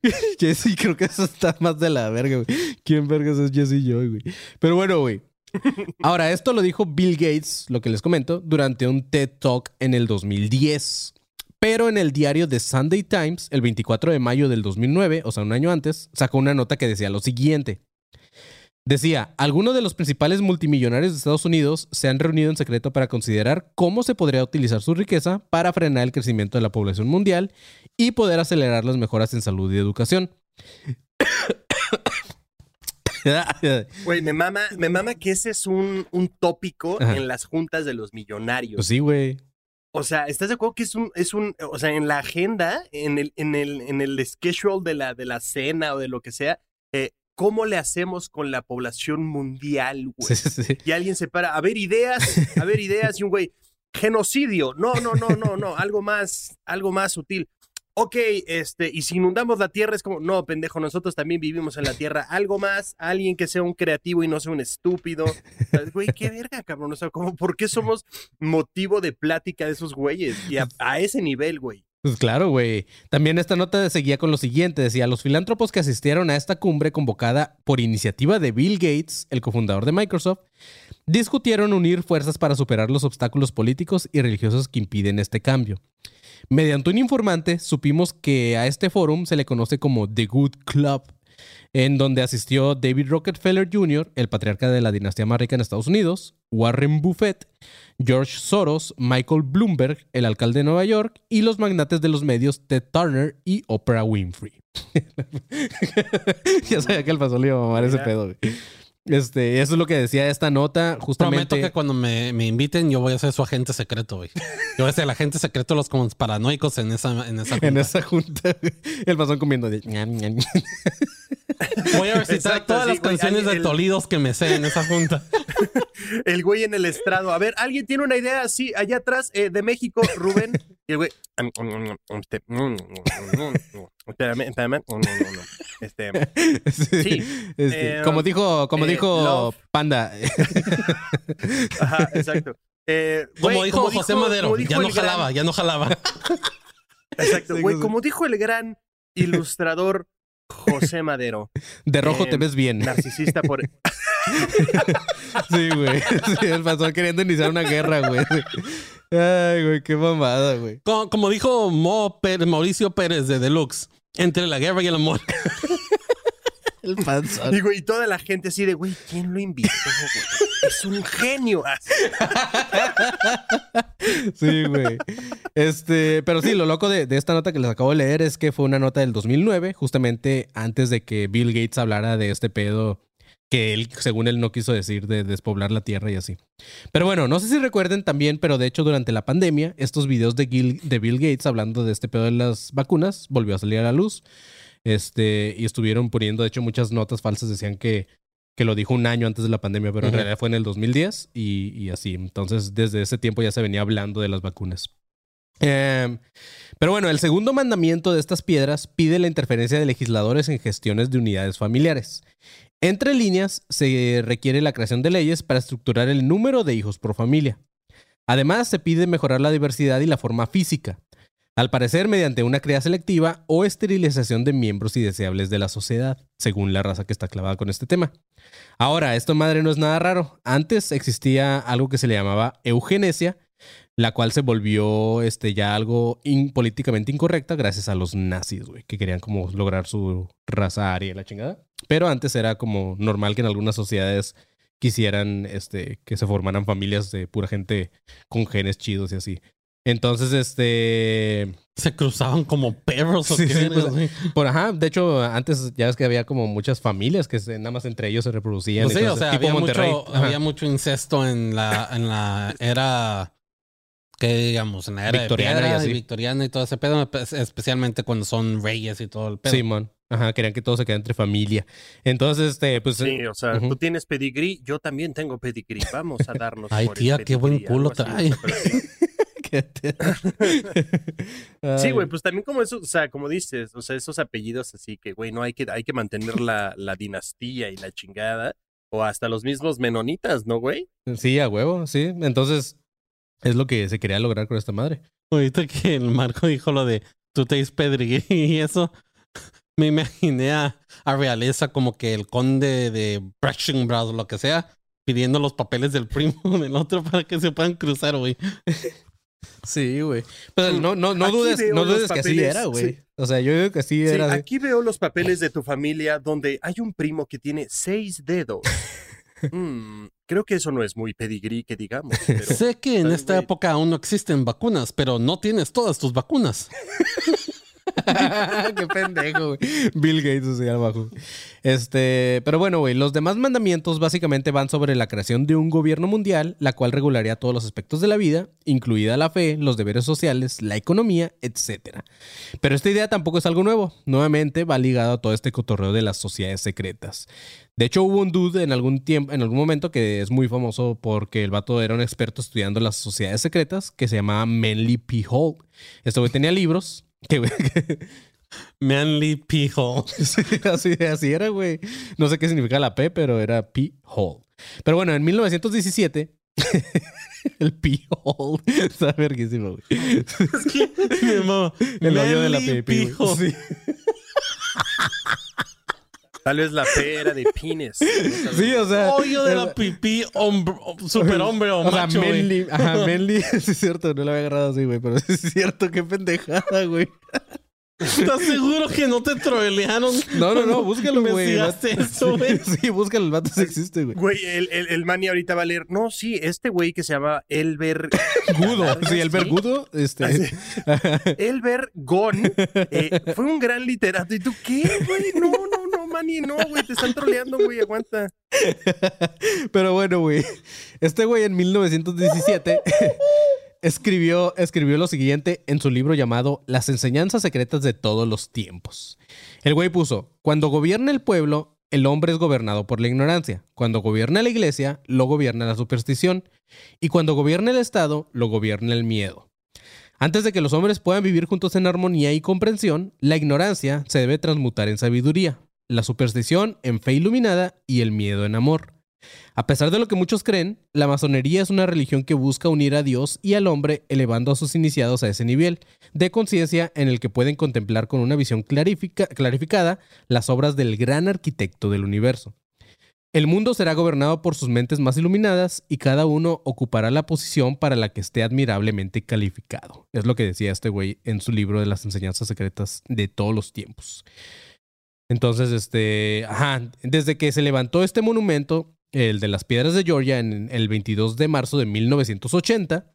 Jesse, creo que eso está más de la verga, güey. ¿Quién vergas es Jesse Joy, güey? Pero bueno, güey. Ahora, esto lo dijo Bill Gates, lo que les comento, durante un TED Talk en el 2010. Pero en el diario The Sunday Times, el 24 de mayo del 2009, o sea, un año antes, sacó una nota que decía lo siguiente. Decía, algunos de los principales multimillonarios de Estados Unidos se han reunido en secreto para considerar cómo se podría utilizar su riqueza para frenar el crecimiento de la población mundial y poder acelerar las mejoras en salud y educación. Güey, me mama, me mama que ese es un, un tópico Ajá. en las juntas de los millonarios. Pues sí, güey. O sea, ¿estás de acuerdo que es un, es un, o sea, en la agenda, en el, en el, en el schedule de la, de la cena o de lo que sea, eh, ¿cómo le hacemos con la población mundial, güey? Sí, sí, sí. Y alguien se para, a ver ideas, a ver ideas, y un güey, genocidio, no, no, no, no, no, algo más, algo más sutil. Ok, este, y si inundamos la tierra es como, no, pendejo, nosotros también vivimos en la tierra. Algo más, alguien que sea un creativo y no sea un estúpido. Güey, qué verga, cabrón. O sea, como, ¿por qué somos motivo de plática de esos güeyes? Y a, a ese nivel, güey. Pues claro, güey. También esta nota seguía con lo siguiente. Decía, los filántropos que asistieron a esta cumbre convocada por iniciativa de Bill Gates, el cofundador de Microsoft, discutieron unir fuerzas para superar los obstáculos políticos y religiosos que impiden este cambio. Mediante un informante, supimos que a este fórum se le conoce como The Good Club, en donde asistió David Rockefeller Jr., el patriarca de la dinastía más rica en Estados Unidos, Warren Buffett, George Soros, Michael Bloomberg, el alcalde de Nueva York, y los magnates de los medios Ted Turner y Oprah Winfrey. ya sabía que el pasó le iba a mamar ese pedo, güey. Este, eso es lo que decía esta nota, justamente. Prometo que cuando me, me inviten, yo voy a ser su agente secreto, güey. Yo voy a ser el agente secreto de los como paranoicos en esa, en esa junta. En esa junta, el pasón comiendo de... Voy a recitar Exacto, todas sí, las güey, canciones de el- Tolidos que me sé en esa junta. El güey en el estrado. A ver, ¿alguien tiene una idea así allá atrás eh, de México, Rubén? Y el güey. este, Espérame, espérame. Este, Sí. Este, Eh, como dijo, como eh, dijo Love. Panda. ajá, exacto. Eh, Como dijo José Madero, dijo ya no gran- jalaba, ya no jalaba. Exacto, Sí, güey, José. como dijo el gran ilustrador José Madero, De rojo Eh, te ves bien. narcisista por... Sí, güey. Sí, el pasón queriendo iniciar una guerra, güey. Ay, güey, qué mamada, güey. Como, como dijo Mo Pérez- Mauricio Pérez de Deluxe, entre la guerra y el amor. El panzón. Y, güey, toda la gente así de, güey, ¿quién lo invitó, güey? Es un genio. Sí, güey. Este, pero sí, lo loco de, de esta nota que les acabo de leer es que fue una nota del 2009, justamente antes de que Bill Gates hablara de este pedo que él, según él, no quiso decir de despoblar la tierra y así. Pero bueno, no sé si recuerden también, pero de hecho durante la pandemia, estos videos de, Gil- de Bill Gates hablando de este pedo de las vacunas volvió a salir a la luz. Este, y estuvieron poniendo, de hecho, muchas notas falsas decían que, que lo dijo un año antes de la pandemia, pero en realidad fue en el 2010 y, y así. Entonces, desde ese tiempo ya se venía hablando de las vacunas. Eh, pero bueno, el segundo mandamiento de estas piedras pide la interferencia de legisladores en gestiones de unidades familiares. Entre líneas, se requiere la creación de leyes para estructurar el número de hijos por familia. Además, se pide mejorar la diversidad y la forma física, al parecer mediante una cría selectiva o esterilización de miembros indeseables de la sociedad, según la raza que está clavada con este tema. Ahora, esto madre no es nada raro. Antes existía algo que se le llamaba eugenesia, la cual se volvió este, ya algo in- políticamente incorrecta gracias a los nazis, güey, que querían como lograr su raza aria y la chingada. Pero antes era como normal que en algunas sociedades quisieran este, que se formaran familias de pura gente con genes chidos y así. Entonces, este... Se cruzaban como perros o Sí, qué sí, vergas, pues. Por ajá, de hecho, antes ya ves que había como muchas familias que se- nada más entre ellos se reproducían. Pues sí, o sea, tipo había Monterrey. mucho, había mucho incesto en la, en la era, que digamos, en la era Victoriana de y así. y victoriana y todo ese pedo, especialmente cuando son reyes y todo el pedo. Simón. Ajá, querían que todo se quede entre familia. Entonces, este, pues. Sí, o sea, tú tienes pedigrí, yo también tengo pedigrí. Vamos a darnos Ay, por tía, qué buen culo trae. sí. ¿Qué te- Sí, güey, pues también como eso, o sea, como dices, o sea, esos apellidos así que, güey, no hay que, hay que mantener la, la dinastía y la chingada. O hasta los mismos menonitas, ¿no, güey? Sí, a huevo, sí. Entonces, es lo que se quería lograr con esta madre. Ahorita que el Marco dijo lo de tú te pedigrí y eso, me imaginé a, a realeza como que el conde de Brachenbras o lo que sea, pidiendo los papeles del primo del otro para que se puedan cruzar, güey. Sí, güey. Pero no, no, no Aquí dudes, no dudes que así era, güey. sí. O sea, yo digo que así Sí, era. así. aquí veo los papeles de tu familia donde hay un primo que tiene seis dedos. Mm, creo que eso no es muy pedigrí que digamos. Pero... sé que en ¿sabes, esta época aún no existen vacunas, pero no tienes todas tus vacunas. Qué pendejo, güey. Bill Gates, sea, abajo. Este, pero bueno, güey, los demás mandamientos básicamente van sobre la creación de un gobierno mundial, la cual regularía todos los aspectos de la vida, incluida la fe, los deberes sociales, la economía, etc. Pero esta idea tampoco es algo nuevo. Nuevamente va ligado a todo este cotorreo de las sociedades secretas. De hecho, hubo un dude en algún tiempo, en algún momento que es muy famoso porque el vato era un experto estudiando las sociedades secretas que se llamaba Manly P. Hall. Este güey tenía libros que, Manly P-Hole. Sí, así, así era, güey. No sé qué significa la P, pero era P. Hall. Pero bueno, en 1917, El pee-hole. Está verguísimo, güey. Es que mi mamá. El hoyo de la güey. pijo. Sí. Tal vez la pera de pines. Sí, o sea. Hoyo de la pipí, hombre, superhombre o, O sea, macho, güey. Ajá, Menly. Sí, es cierto. No lo había agarrado así, güey. Pero sí es cierto. Qué pendejada, güey. ¿Estás seguro que no te trolearon? No, no, no. Búscalo, güey. eso, güey? Sí, búscalo. El vato sí existe, güey. Güey, el, el, el Manny ahorita va a leer. No, sí, este güey que se llama Elber. Gudo. Sí, el ¿Sí? vergudo. Este. Elber Gon eh, fue un gran literato. ¿Y tú qué, güey? No, no, no, Manny, no, güey. Te están troleando, güey. Aguanta. Pero bueno, güey. Este güey en 1917 escribió, escribió lo siguiente en su libro llamado Las enseñanzas secretas de todos los tiempos. El güey puso, cuando gobierna el pueblo, el hombre es gobernado por la ignorancia. Cuando gobierna la iglesia, lo gobierna la superstición. Y cuando gobierna el Estado, lo gobierna el miedo. Antes de que los hombres puedan vivir juntos en armonía y comprensión, la ignorancia se debe transmutar en sabiduría, la superstición en fe iluminada y el miedo en amor. A pesar de lo que muchos creen, la masonería es una religión que busca unir a Dios y al hombre elevando a sus iniciados a ese nivel de conciencia en el que pueden contemplar con una visión clarifica- clarificada las obras del gran arquitecto del universo. El mundo será gobernado por sus mentes más iluminadas y cada uno ocupará la posición para la que esté admirablemente calificado. Es lo que decía este güey en su libro de las enseñanzas secretas de todos los tiempos. Entonces, este, ajá, desde que se levantó este monumento, el de las piedras de Georgia, en el 22 de marzo de 1980,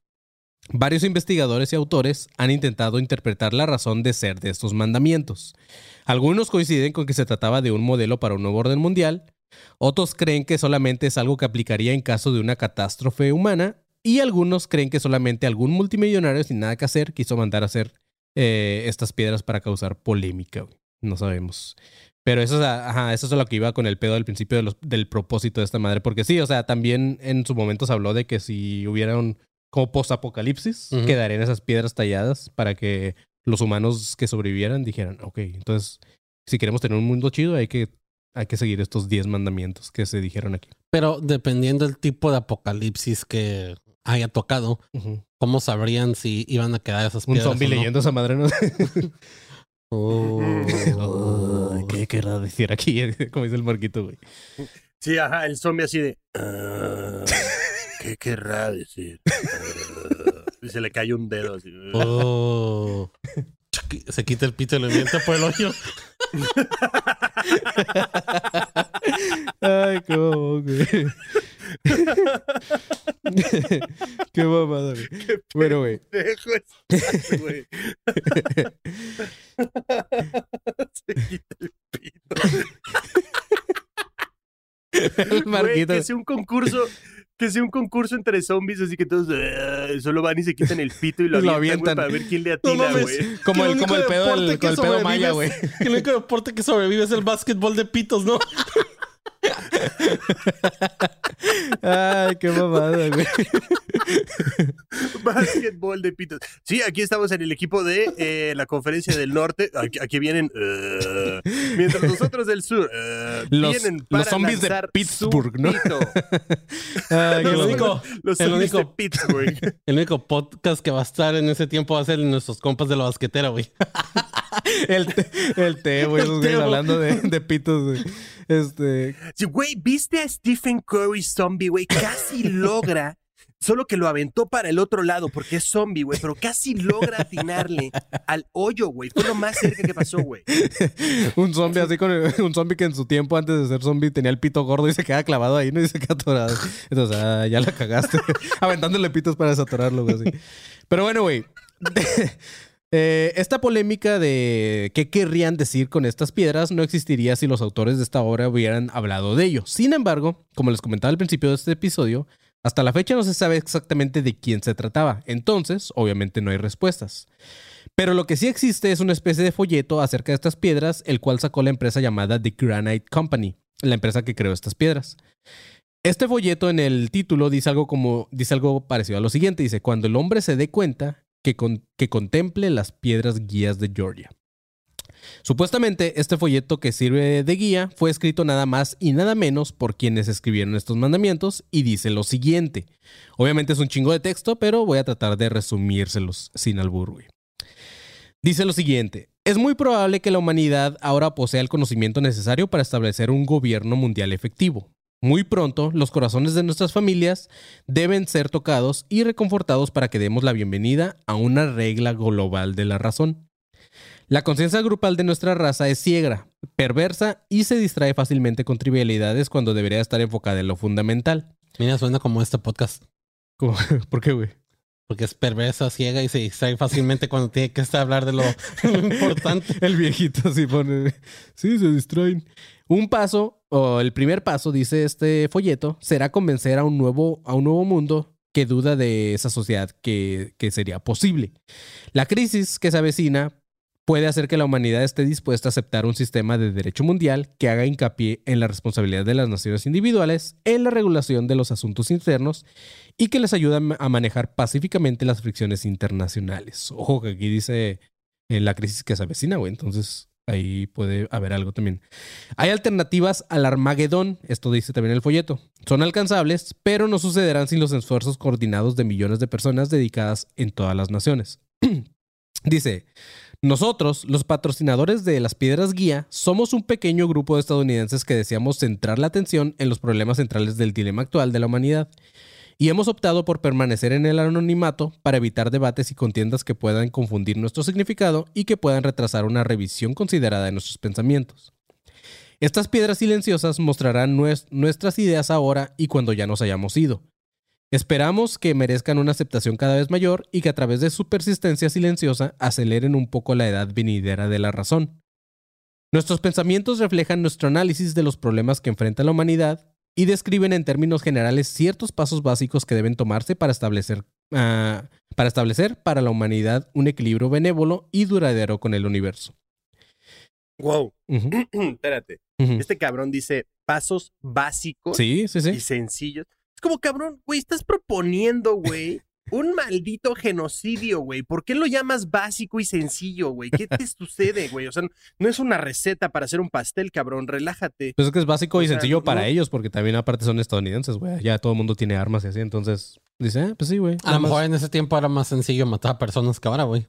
varios investigadores y autores han intentado interpretar la razón de ser de estos mandamientos. Algunos coinciden con que se trataba de un modelo para un nuevo orden mundial, otros creen que solamente es algo que aplicaría en caso de una catástrofe humana, y algunos creen que solamente algún multimillonario sin nada que hacer quiso mandar a hacer eh, estas piedras para causar polémica. No sabemos. Pero eso es, a- ajá, eso es a lo que iba con el pedo del principio de los- del propósito de esta madre. Porque sí, o sea, también en su momento se habló de que si hubiera un como post-apocalipsis, quedarían esas piedras talladas para que los humanos que sobrevivieran dijeran, ok, entonces, si queremos tener un mundo chido, hay que, hay que seguir estos 10 mandamientos que se dijeron aquí. Pero dependiendo del tipo de apocalipsis que haya tocado. ¿cómo sabrían si iban a quedar esas Un piedras? zombie o no? leyendo esa madre, ¿no? Oh. ¿Qué querrá decir aquí? Como dice el marquito, güey. Sí, ajá, el zombie así de. "Ah, ¿Qué querrá decir? Ah", y se le cae un dedo así. Oh. Se quita el pito y lo miente por el hoyo. Ay, qué mamón, güey. qué mamada, güey. Bueno, güey. Se quita el pito. El Güey, que sea un concurso. Que sea un concurso entre zombies, así que todos "Ah", solo van y se quitan el pito y lo, lo avientan, güey, para ver quién le No atina, güey. Como el, como el pedo, con el pedo maya, güey. Que el único deporte que sobrevive es el básquetbol de pitos, ¿no? Ay, qué mamada, güey. Básquetbol de pitos. Sí, aquí estamos en el equipo de eh, la conferencia del norte. Aquí, aquí vienen. eh, mientras nosotros del sur eh, Los- vienen los para zombies de lanzar Pittsburgh, ¿no? único, Los el zombies único- de Pittsburgh. el único podcast que va a estar en ese tiempo va a ser nuestros compas de la basquetera, güey. El té, el té, güey. Esos güeyes hablando de, de pitos, güey. Este. Sí, güey, ¿viste a Stephen Curry zombie, güey? Casi logra. Solo que lo aventó para el otro lado porque es zombie, güey, pero casi logra atinarle al hoyo, güey. Fue lo más cerca que pasó, güey. Un zombie así con el- un zombie que en su tiempo antes de ser zombie tenía el pito gordo y se queda clavado ahí, ¿no? Y se queda atorado. Entonces, ah, ya la cagaste. Aventándole pitos para desatorarlo, güey. así. Pero bueno, güey. Eh, esta polémica de qué querrían decir con estas piedras no existiría si los autores de esta obra hubieran hablado de ello. Sin embargo, como les comentaba al principio de este episodio, hasta la fecha no se sabe exactamente de quién se trataba. Entonces, obviamente no hay respuestas. Pero lo que sí existe es una especie de folleto acerca de estas piedras, el cual sacó la empresa llamada The Granite Company, la empresa que creó estas piedras. Este folleto en el título dice algo como dice algo parecido a lo siguiente, dice, cuando el hombre se dé cuenta que, con- que contemple las piedras guías de Georgia. Supuestamente, este folleto que sirve de guía fue escrito nada más y nada menos por quienes escribieron estos mandamientos y dice lo siguiente. Obviamente es un chingo de texto, pero voy a tratar de resumírselos sin albur. Dice lo siguiente. Es muy probable que la humanidad ahora posea el conocimiento necesario para establecer un gobierno mundial efectivo. Muy pronto, los corazones de nuestras familias deben ser tocados y reconfortados para que demos la bienvenida a una regla global de la razón. La conciencia grupal de nuestra raza es ciega, perversa y se distrae fácilmente con trivialidades cuando debería estar enfocada en lo fundamental. Mira, suena como este podcast. ¿Cómo? ¿Por qué, güey? Porque es perversa, ciega y se distrae fácilmente cuando tiene que estar hablar de lo, importante. El viejito así pone. Sí, se distraen. Un paso, o el primer paso, dice este folleto, será convencer a un nuevo, a un nuevo mundo que duda de esa sociedad que, que sería posible. La crisis que se avecina puede hacer que la humanidad esté dispuesta a aceptar un sistema de derecho mundial que haga hincapié en la responsabilidad de las naciones individuales, en la regulación de los asuntos internos y que les ayude a manejar pacíficamente las fricciones internacionales. Ojo que aquí dice eh, la crisis que se avecina, güey. Entonces ahí puede haber algo también. Hay alternativas al Armagedón, esto dice también el folleto. Son alcanzables, pero no sucederán sin los esfuerzos coordinados de millones de personas dedicadas en todas las naciones. dice, nosotros, los patrocinadores de las piedras guía, somos un pequeño grupo de estadounidenses que deseamos centrar la atención en los problemas centrales del dilema actual de la humanidad. Y hemos optado por permanecer en el anonimato para evitar debates y contiendas que puedan confundir nuestro significado y que puedan retrasar una revisión considerada de nuestros pensamientos. Estas piedras silenciosas mostrarán nuestras ideas ahora y cuando ya nos hayamos ido. Esperamos que merezcan una aceptación cada vez mayor y que a través de su persistencia silenciosa aceleren un poco la edad venidera de la razón. Nuestros pensamientos reflejan nuestro análisis de los problemas que enfrenta la humanidad y describen en términos generales ciertos pasos básicos que deben tomarse para establecer, ah, para establecer para la humanidad un equilibrio benévolo y duradero con el universo. Wow. Espérate. Este cabrón dice pasos básicos sí, sí, sí. y sencillos como, cabrón, güey, estás proponiendo, güey, un maldito genocidio, güey. ¿Por qué lo llamas básico y sencillo, güey? ¿Qué te sucede, güey? O sea, no es una receta para hacer un pastel, cabrón. Relájate. Pues es que es básico y sencillo para ellos, porque también aparte son estadounidenses, güey. Ya todo el mundo tiene armas y así, entonces dice, eh, pues sí, güey. A lo mejor en ese tiempo era más sencillo matar a personas que ahora, güey.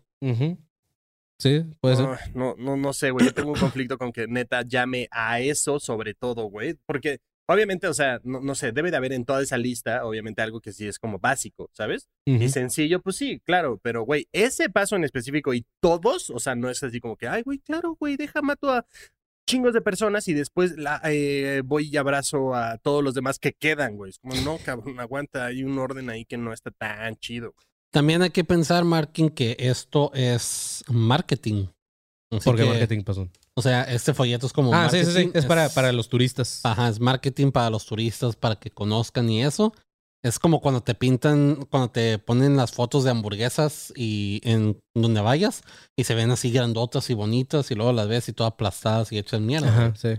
Sí, puede ser. No, no, no sé, güey. Yo tengo un conflicto con que neta llame a eso sobre todo, güey. Porque Obviamente, o sea, no, no, sé, debe de haber en toda esa lista, obviamente, algo que sí es como básico, ¿sabes? Y sencillo, pues sí, claro, pero, güey, ese paso en específico y todos, o sea, no es así como que, ay, güey, claro, güey, deja mato a chingos de personas y después la, eh, voy y abrazo a todos los demás que quedan, güey. Es como, no, cabrón, aguanta, hay un orden ahí que no está tan chido. También hay que pensar, Markin, que esto es marketing. ¿Por qué marketing pasó? O sea, este folleto es como. Ah, sí, sí, sí. Es, para, para los turistas. Ajá, es marketing para los turistas, para que conozcan y eso. Es como cuando te pintan, cuando te ponen las fotos de hamburguesas y en donde vayas y se ven así grandotas y bonitas y luego las ves y todas aplastadas y hechas mierda. Ajá, sí.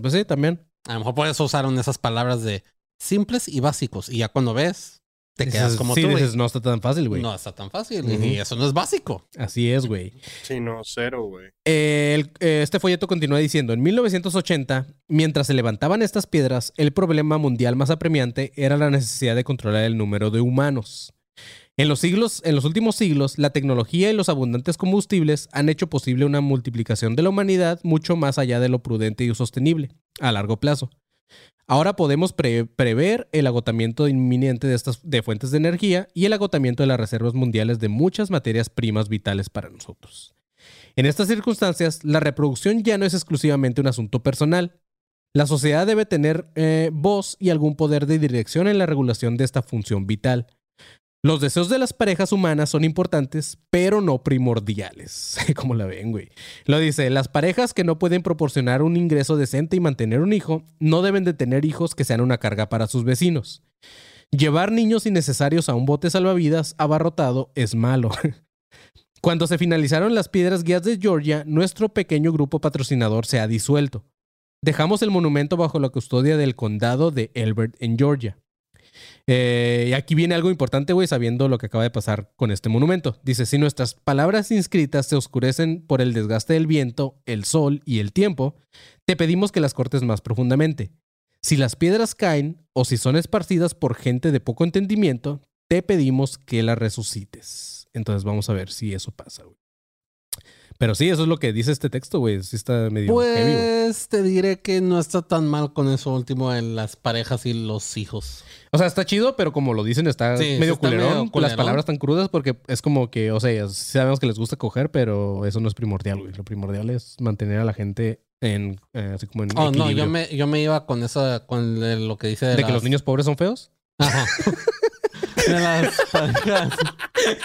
Pues sí, también. A lo mejor por eso usaron esas palabras de simples y básicos. Y ya cuando ves, te quedas como sí, tú. dices, no está tan fácil, güey. No está tan fácil. Y eso no es básico. Así es, güey. Sí, no, cero, güey. Eh, este folleto continúa diciendo: En 1980, mientras se levantaban estas piedras, el problema mundial más apremiante era la necesidad de controlar el número de humanos. En los siglos, en los últimos siglos, la tecnología y los abundantes combustibles han hecho posible una multiplicación de la humanidad mucho más allá de lo prudente y sostenible, a largo plazo. Ahora podemos prever el agotamiento inminente de estas de fuentes de energía y el agotamiento de las reservas mundiales de muchas materias primas vitales para nosotros. En estas circunstancias, la reproducción ya no es exclusivamente un asunto personal. La sociedad debe tener eh, voz y algún poder de dirección en la regulación de esta función vital. Los deseos de las parejas humanas son importantes, pero no primordiales. Como la ven, güey. Lo dice, las parejas que no pueden proporcionar un ingreso decente y mantener un hijo, no deben de tener hijos que sean una carga para sus vecinos. Llevar niños innecesarios a un bote salvavidas abarrotado es malo. Cuando se finalizaron las piedras guías de Georgia, nuestro pequeño grupo patrocinador se ha disuelto. Dejamos el monumento bajo la custodia del condado de Elbert en Georgia. Eh, y aquí viene algo importante, güey, sabiendo lo que acaba de pasar con este monumento. Dice, si nuestras palabras inscritas se oscurecen por el desgaste del viento, el sol y el tiempo, te pedimos que las cortes más profundamente. Si las piedras caen o si son esparcidas por gente de poco entendimiento, te pedimos que las resucites. Entonces vamos a ver si eso pasa, güey. Pero sí, eso es lo que dice este texto, güey. Sí está medio heavy, güey. Pues te diré que no está tan mal con eso último en las parejas y los hijos. O sea, está chido, pero como lo dicen, está Sí, medio está culerón medio con las palabras tan crudas porque es como que, o sea, sabemos que les gusta coger, pero eso no es primordial, güey. Lo primordial es mantener a la gente en, eh, así como en Oh, no, yo me, yo me iba con eso, con lo que dice de, ¿De que los niños pobres son feos? Ajá. De las parejas,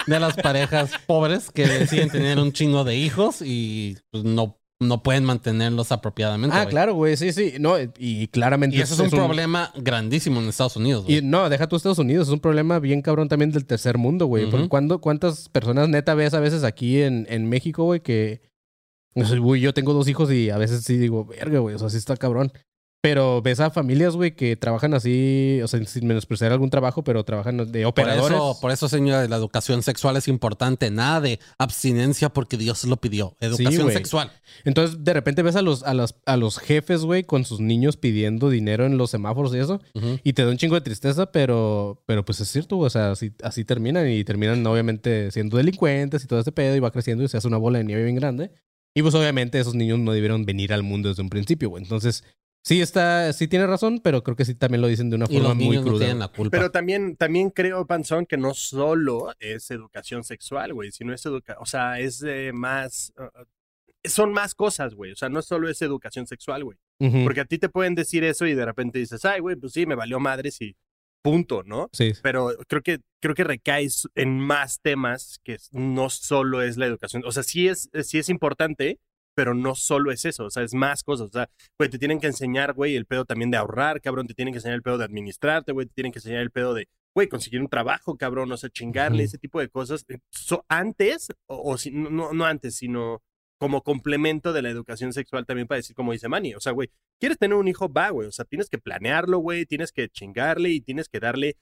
de las parejas pobres que deciden tener un chingo de hijos y pues, no, no pueden mantenerlos apropiadamente. Ah, claro, güey, sí, sí. No, y claramente... Y eso es un problema grandísimo en Estados Unidos. güey. Y no, deja tú Estados Unidos, es un problema bien cabrón también del tercer mundo, güey. Ujú. cuando, ¿Cuántas personas neta ves a veces aquí en, en México, güey, que... o sea, güey, yo tengo dos hijos y a veces sí digo, verga, güey, o sea, sí está cabrón. Pero ves a familias, güey, que trabajan así, o sea, sin menospreciar algún trabajo, pero trabajan de Por operadores. eso, por eso, señora, la educación sexual es importante. Nada de abstinencia porque Dios lo pidió. Educación sexual. Entonces, de repente ves a los, a los, a los jefes, güey, con sus niños pidiendo dinero en los semáforos y eso. Y te da un chingo de tristeza, pero, pero pues es cierto, güey, o sea, así, así terminan y terminan obviamente siendo delincuentes y todo ese pedo y va creciendo y se hace una bola de nieve bien grande. Y pues obviamente esos niños no debieron venir al mundo desde un principio, güey. Entonces, sí está, sí tiene razón, pero creo que sí también lo dicen de una Y forma los muy niños no cruda. tienen la culpa. Pero también, también creo, Panzón, que no solo es educación sexual, güey, sino es educación, o sea, es eh, más, uh, uh, son más cosas, güey, o sea, no solo es educación sexual, güey, Ujú. porque a ti te pueden decir eso y de repente dices, ay, güey, pues sí, me valió madres y punto, ¿no? Sí. Pero creo que, creo que recaes en más temas que no solo es la educación, o sea, sí es, sí es importante, pero no solo es eso, o sea, es más cosas, o sea, güey, te tienen que enseñar, güey, el pedo también de ahorrar, cabrón, te tienen que enseñar el pedo de administrarte, güey, te tienen que enseñar el pedo de, güey, conseguir un trabajo, cabrón, o sea, chingarle, ese tipo de cosas. Eh, so- antes, o, o si, no, no- no antes, sino como complemento de la educación sexual también para decir, como dice Manny, o sea, güey, quieres tener un hijo, va, güey, o sea, tienes que planearlo, güey, tienes que chingarle y tienes que darle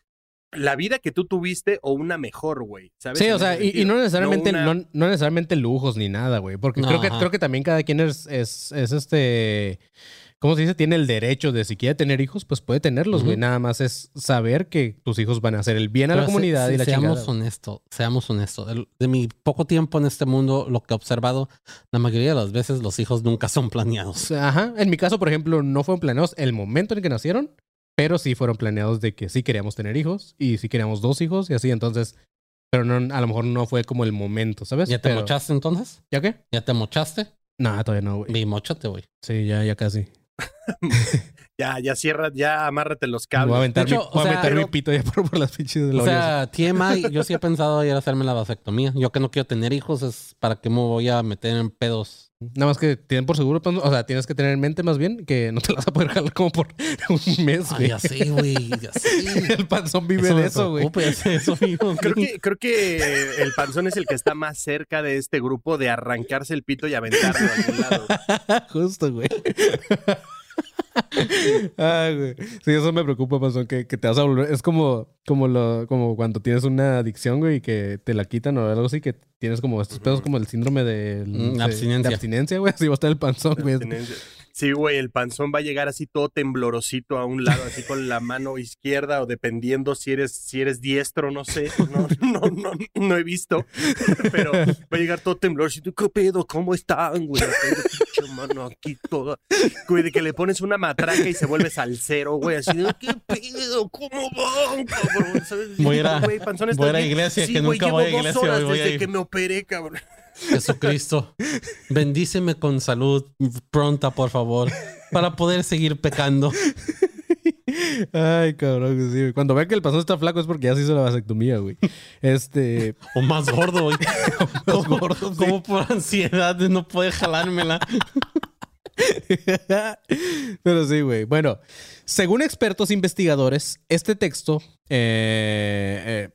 la vida que tú tuviste o una mejor, güey, ¿sabes? Sí, o sea, y, no necesariamente, una- no, no necesariamente lujos ni nada, güey. Porque creo que, Ajá. creo que también cada quien es, es, es este. ¿Cómo se dice? Tiene el derecho de si quiere tener hijos, pues puede tenerlos, güey. Nada más es saber que tus hijos van a hacer el bien a la se- comunidad se- y la seamos chingada. honestos, seamos honestos. El- de mi poco tiempo en este mundo, lo que he observado, la mayoría de las veces los hijos nunca son planeados. Ajá. En mi caso, por ejemplo, no fueron planeados el momento en que nacieron, pero sí fueron planeados de que sí queríamos tener hijos y sí queríamos dos hijos y así. Entonces, pero no, a lo mejor no fue como el momento, ¿sabes? ¿Ya te Pero- mochaste entonces? ¿Ya qué? ¿Ya te mochaste? No, todavía no, güey. Vi, mochate, güey. Sí, ya, ya casi. Ya, ya cierra, ya amárrate los Voy a cables. aventar, De mi, hecho, voy a o sea, aventar mi pero- pito ya por, por las pinches de la O sea, TMI, yo sí he pensado ir a hacerme la vasectomía. Yo que no quiero tener hijos, es para qué me voy a meter en pedos. Nada más que tienen por seguro, pues, o sea, tienes que tener en mente más bien que no te las vas a poder jalar como por un mes, Ay, güey. ya sé, güey, ya sé. El panzón vive Eso de eso, güey. preocupa, ya sé, eso mismo. Creo que, creo que el panzón es el que está más cerca de este grupo de arrancarse el pito y aventarlo a algún lado. Justo, güey. Ay, güey. Sí, eso me preocupa, panzón, que, que te vas a volver. Es como, como, lo, como cuando tienes una adicción, güey, y que te la quitan o algo así, que tienes como estos pedos, como el síndrome de, Mm, de- abstinencia. de abstinencia, güey. Así va a estar el panzón, güey. Abstinencia. Sí, güey, el panzón va a llegar así todo temblorosito a un lado, así con la mano izquierda o dependiendo si eres, si eres diestro, no sé, no, no, no, no he visto, pero va a llegar todo temblorosito, ¿qué pedo? ¿Cómo están, güey? Pinche mano aquí toda, güey, de que le pones una matraca y se vuelve salsero, güey, así de, ¿qué pedo? ¿Cómo van, cabrón? ¿Sabes? Voy a ir a- Güey, panzón, voy a ¿estás ir a bien? iglesia, Sí, que güey, nunca voy a dos iglesia, horas a desde ir. que me operé, cabrón. Jesucristo, bendíceme con salud pronta, por favor, para poder seguir pecando. Ay, cabrón, sí. Cuando vean que el panzón está flaco es porque ya se hizo la vasectomía, güey. Este. O más gordo, güey. Más Como, gordo, sí. como por ansiedad no poder jalármela. Pero sí, güey. Bueno, según expertos investigadores, este texto, eh, eh,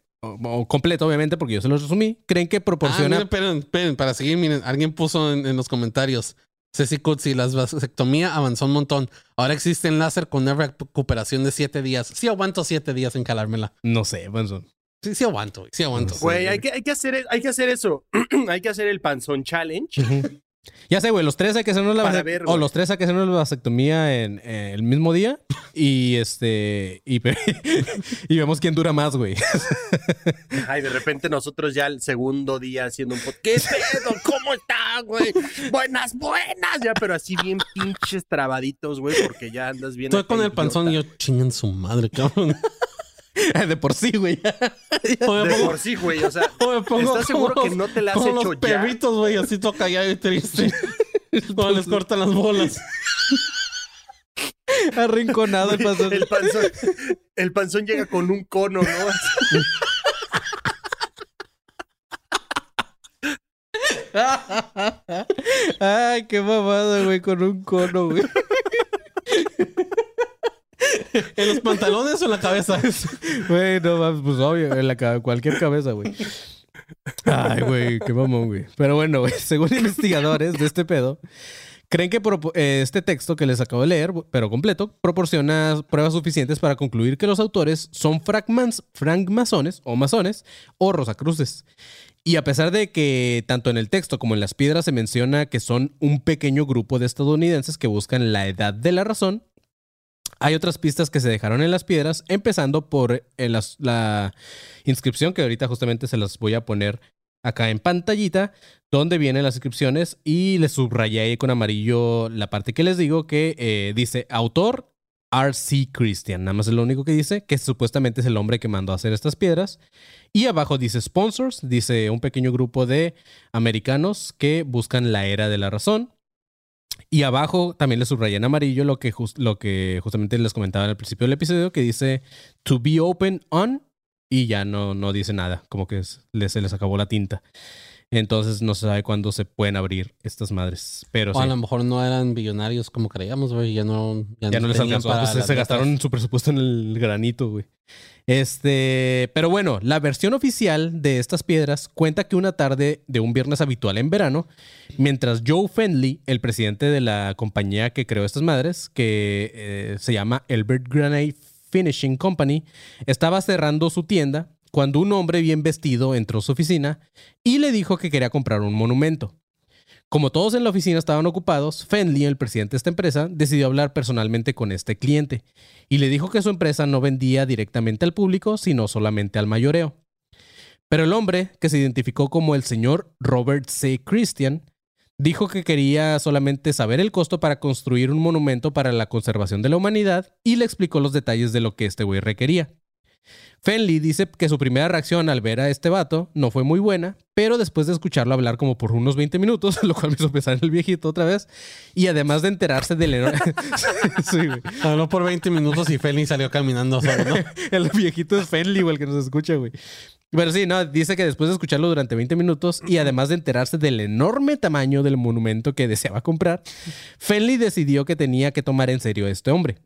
o- completo, obviamente, porque yo se lo resumí, creen que Ah, proporciona. miren, esperen, esperen, para seguir, miren, alguien puso en, en los comentarios. Ceci Kutsi, la vasectomía avanzó un montón. Ahora existe el láser con una recuperación de siete días. Sí aguanto siete días en calármela. No sé, panzón. Sí, sí aguanto, güey. Sí aguanto. Güey, hay que, hay, que hacer, hay que hacer eso. hay que hacer el panzón challenge. Ya sé, güey, los tres hay que hacernos la Para vasect- ver, o los tres hay que hacernos la vasectomía en, eh, el mismo día y este y, y vemos quién dura más, güey. Ay, de repente nosotros ya el segundo día haciendo un podcast. ¿Qué pedo? ¿Cómo está, güey? Buenas, buenas. Ya, pero así bien pinches trabaditos, güey, porque ya andas bien. Estoy con el panzón y yo chingan su madre, cabrón. De por sí, güey. De por sí, güey. O sea, o me pongo ¿estás seguro como que los- no te la has hecho los ya? perritos, güey, así todo callado y triste. No les cortan las bolas. Arrinconado el panzón. El panzón, el panzón llega con un cono, ¿no? Ay, qué mamada, güey, con un cono, güey. ¿En los pantalones o en la cabeza? Güey, no mames, pues obvio, en la cualquier cabeza, güey. Ay, güey, qué mamón, güey. Pero bueno, güey, según investigadores de este pedo, creen que eh, este texto que les acabo de leer, pero completo, proporciona pruebas suficientes para concluir que los autores son francmasones o masones o rosacruces. Y a pesar de que tanto en el texto como en las piedras se menciona que son un pequeño grupo de estadounidenses que buscan la edad de la razón, hay otras pistas que se dejaron en las piedras, empezando por eh, la inscripción que ahorita justamente se las voy a poner acá en pantallita, donde vienen las inscripciones y les subrayé con amarillo la parte que les digo que eh, dice autor R.C. Christian, nada más es lo único que dice, que supuestamente es el hombre que mandó a hacer estas piedras. Y abajo dice sponsors, dice un pequeño grupo de americanos que buscan la era de la razón. Y abajo también le subrayé en amarillo lo que, lo que justamente les comentaba al principio del episodio, que dice to be open on y ya no, no dice nada, como que se les acabó la tinta. Entonces no se sabe cuándo se pueden abrir estas madres. Pero O a lo mejor no eran billonarios como creíamos, güey. Ya no, ya no les alcanzó. para pues, se- gastaron su presupuesto en el granito, güey. Este, pero bueno, la versión oficial de estas piedras cuenta que una tarde de un viernes habitual en verano, mientras Joe Fendley, el presidente de la compañía que creó estas madres, que eh, se llama Elbert Granite Finishing Company, estaba cerrando su tienda cuando un hombre bien vestido entró a su oficina y le dijo que quería comprar un monumento. Como todos en la oficina estaban ocupados, Fendley, el presidente de esta empresa, decidió hablar personalmente con este cliente y le dijo que su empresa no vendía directamente al público, sino solamente al mayoreo. Pero el hombre, que se identificó como el señor Robert C. Christian, dijo que quería solamente saber el costo para construir un monumento para la conservación de la humanidad y le explicó los detalles de lo que este güey requería. Fenley dice que su primera reacción al ver a este vato no fue muy buena, pero después de escucharlo hablar como por unos 20 minutos, lo cual me hizo pensar en el viejito otra vez, y además de enterarse del enorme... sí. Habló por 20 minutos y Feli salió caminando solo, ¿no? El viejito es Fenley, güey, el que nos escucha, güey. Pero sí, no, dice que después de escucharlo durante 20 minutos y además de enterarse del enorme tamaño del monumento que deseaba comprar, Fenley decidió que tenía que tomar en serio a este hombre.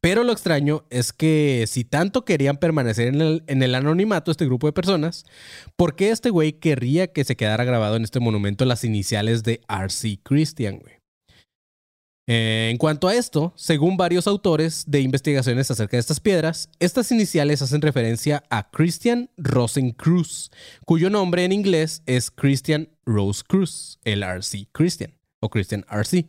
Pero lo extraño es que si tanto querían permanecer en el, anonimato este grupo de personas, ¿por qué este güey querría que se quedara grabado en este monumento las iniciales de R.C. Christian, güey? Eh, en cuanto a esto, según varios autores de investigaciones acerca de estas piedras, estas iniciales hacen referencia a Christian Rosencruz, cuyo nombre en inglés es Christian Rose Cruz, el RC Christian, o Christian RC,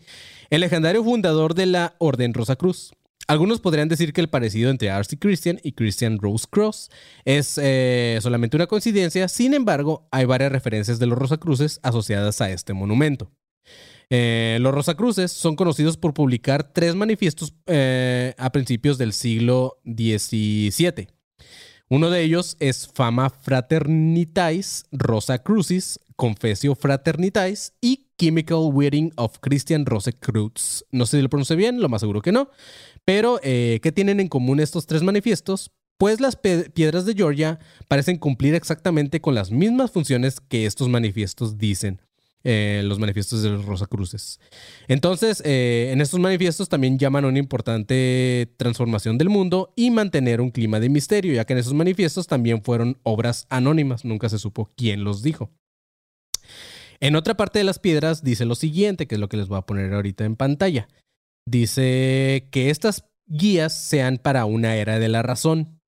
el legendario fundador de la Orden Rosacruz. Algunos podrían decir que el parecido entre R.C. Christian y Christian Rose Cross es eh, solamente una coincidencia, sin embargo, hay varias referencias de los Rosacruces asociadas a este monumento. Eh, los Rosacruces son conocidos por publicar tres manifiestos eh, a principios del siglo XVII. Uno de ellos es Fama Fraternitais Rosa Crucis, Confessio Fraternitais y Chemical Wedding of Christian Rosecruz. No sé si lo pronuncié bien, lo más seguro que no. Pero, eh, ¿qué tienen en común estos tres manifiestos? Pues las piedras de Georgia parecen cumplir exactamente con las mismas funciones que estos manifiestos dicen. eh, los manifiestos de los Rosacruces. Entonces, eh, en estos manifiestos también llaman a una importante transformación del mundo y mantener un clima de misterio, ya que en esos manifiestos también fueron obras anónimas, nunca se supo quién los dijo. En otra parte de las piedras dice lo siguiente, que es lo que les voy a poner ahorita en pantalla. Dice que estas guías sean para una era de la razón.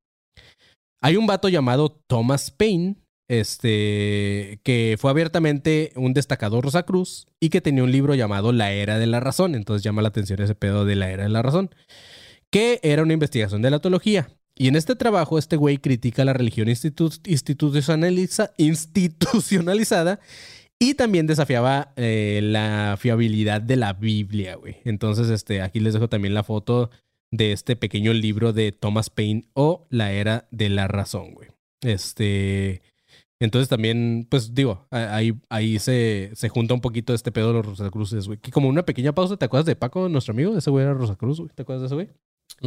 Hay un vato llamado Thomas Paine, este, que fue abiertamente un destacador Rosacruz y que tenía un libro llamado La Era de la Razón. Entonces llama la atención ese pedo de la Era de la Razón, que era una investigación de la teología. Y en este trabajo, este güey critica la religión institu- institucionaliza- institucionalizada y también desafiaba eh, la fiabilidad de la Biblia, güey. Entonces, este, aquí les dejo también la foto de este pequeño libro de Thomas Paine o La Era de la Razón, güey. Este. Entonces también, pues digo, ahí, ahí se, se junta un poquito este pedo de los Rosacruces, güey. Que como una pequeña pausa, ¿te acuerdas de Paco, nuestro amigo? Ese güey era Rosacruz, güey. ¿Te acuerdas de ese güey?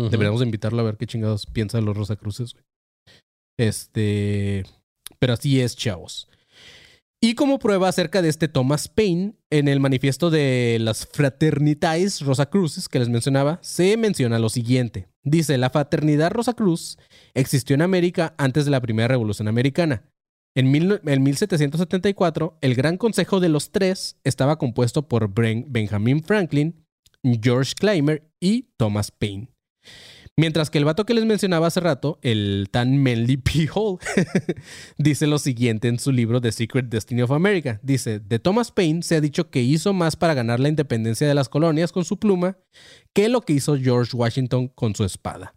Deberíamos de invitarlo a ver qué chingados piensa de los Rosacruces, güey. Este. Pero así es, chavos. Y como prueba acerca de este Thomas Paine, en el manifiesto de las Fraternitais Rosacruces que les mencionaba, se menciona lo siguiente. Dice, la fraternidad Rosacruz existió en América antes de la primera revolución americana. En, en 1774, el Gran Consejo de los Tres estaba compuesto por Benjamin Franklin, George Clymer y Thomas Paine. Mientras que el vato que les mencionaba hace rato, el tan Manly P. Hall, dice lo siguiente en su libro The Secret Destiny of America. Dice, de Thomas Paine se ha dicho que hizo más para ganar la independencia de las colonias con su pluma que lo que hizo George Washington con su espada.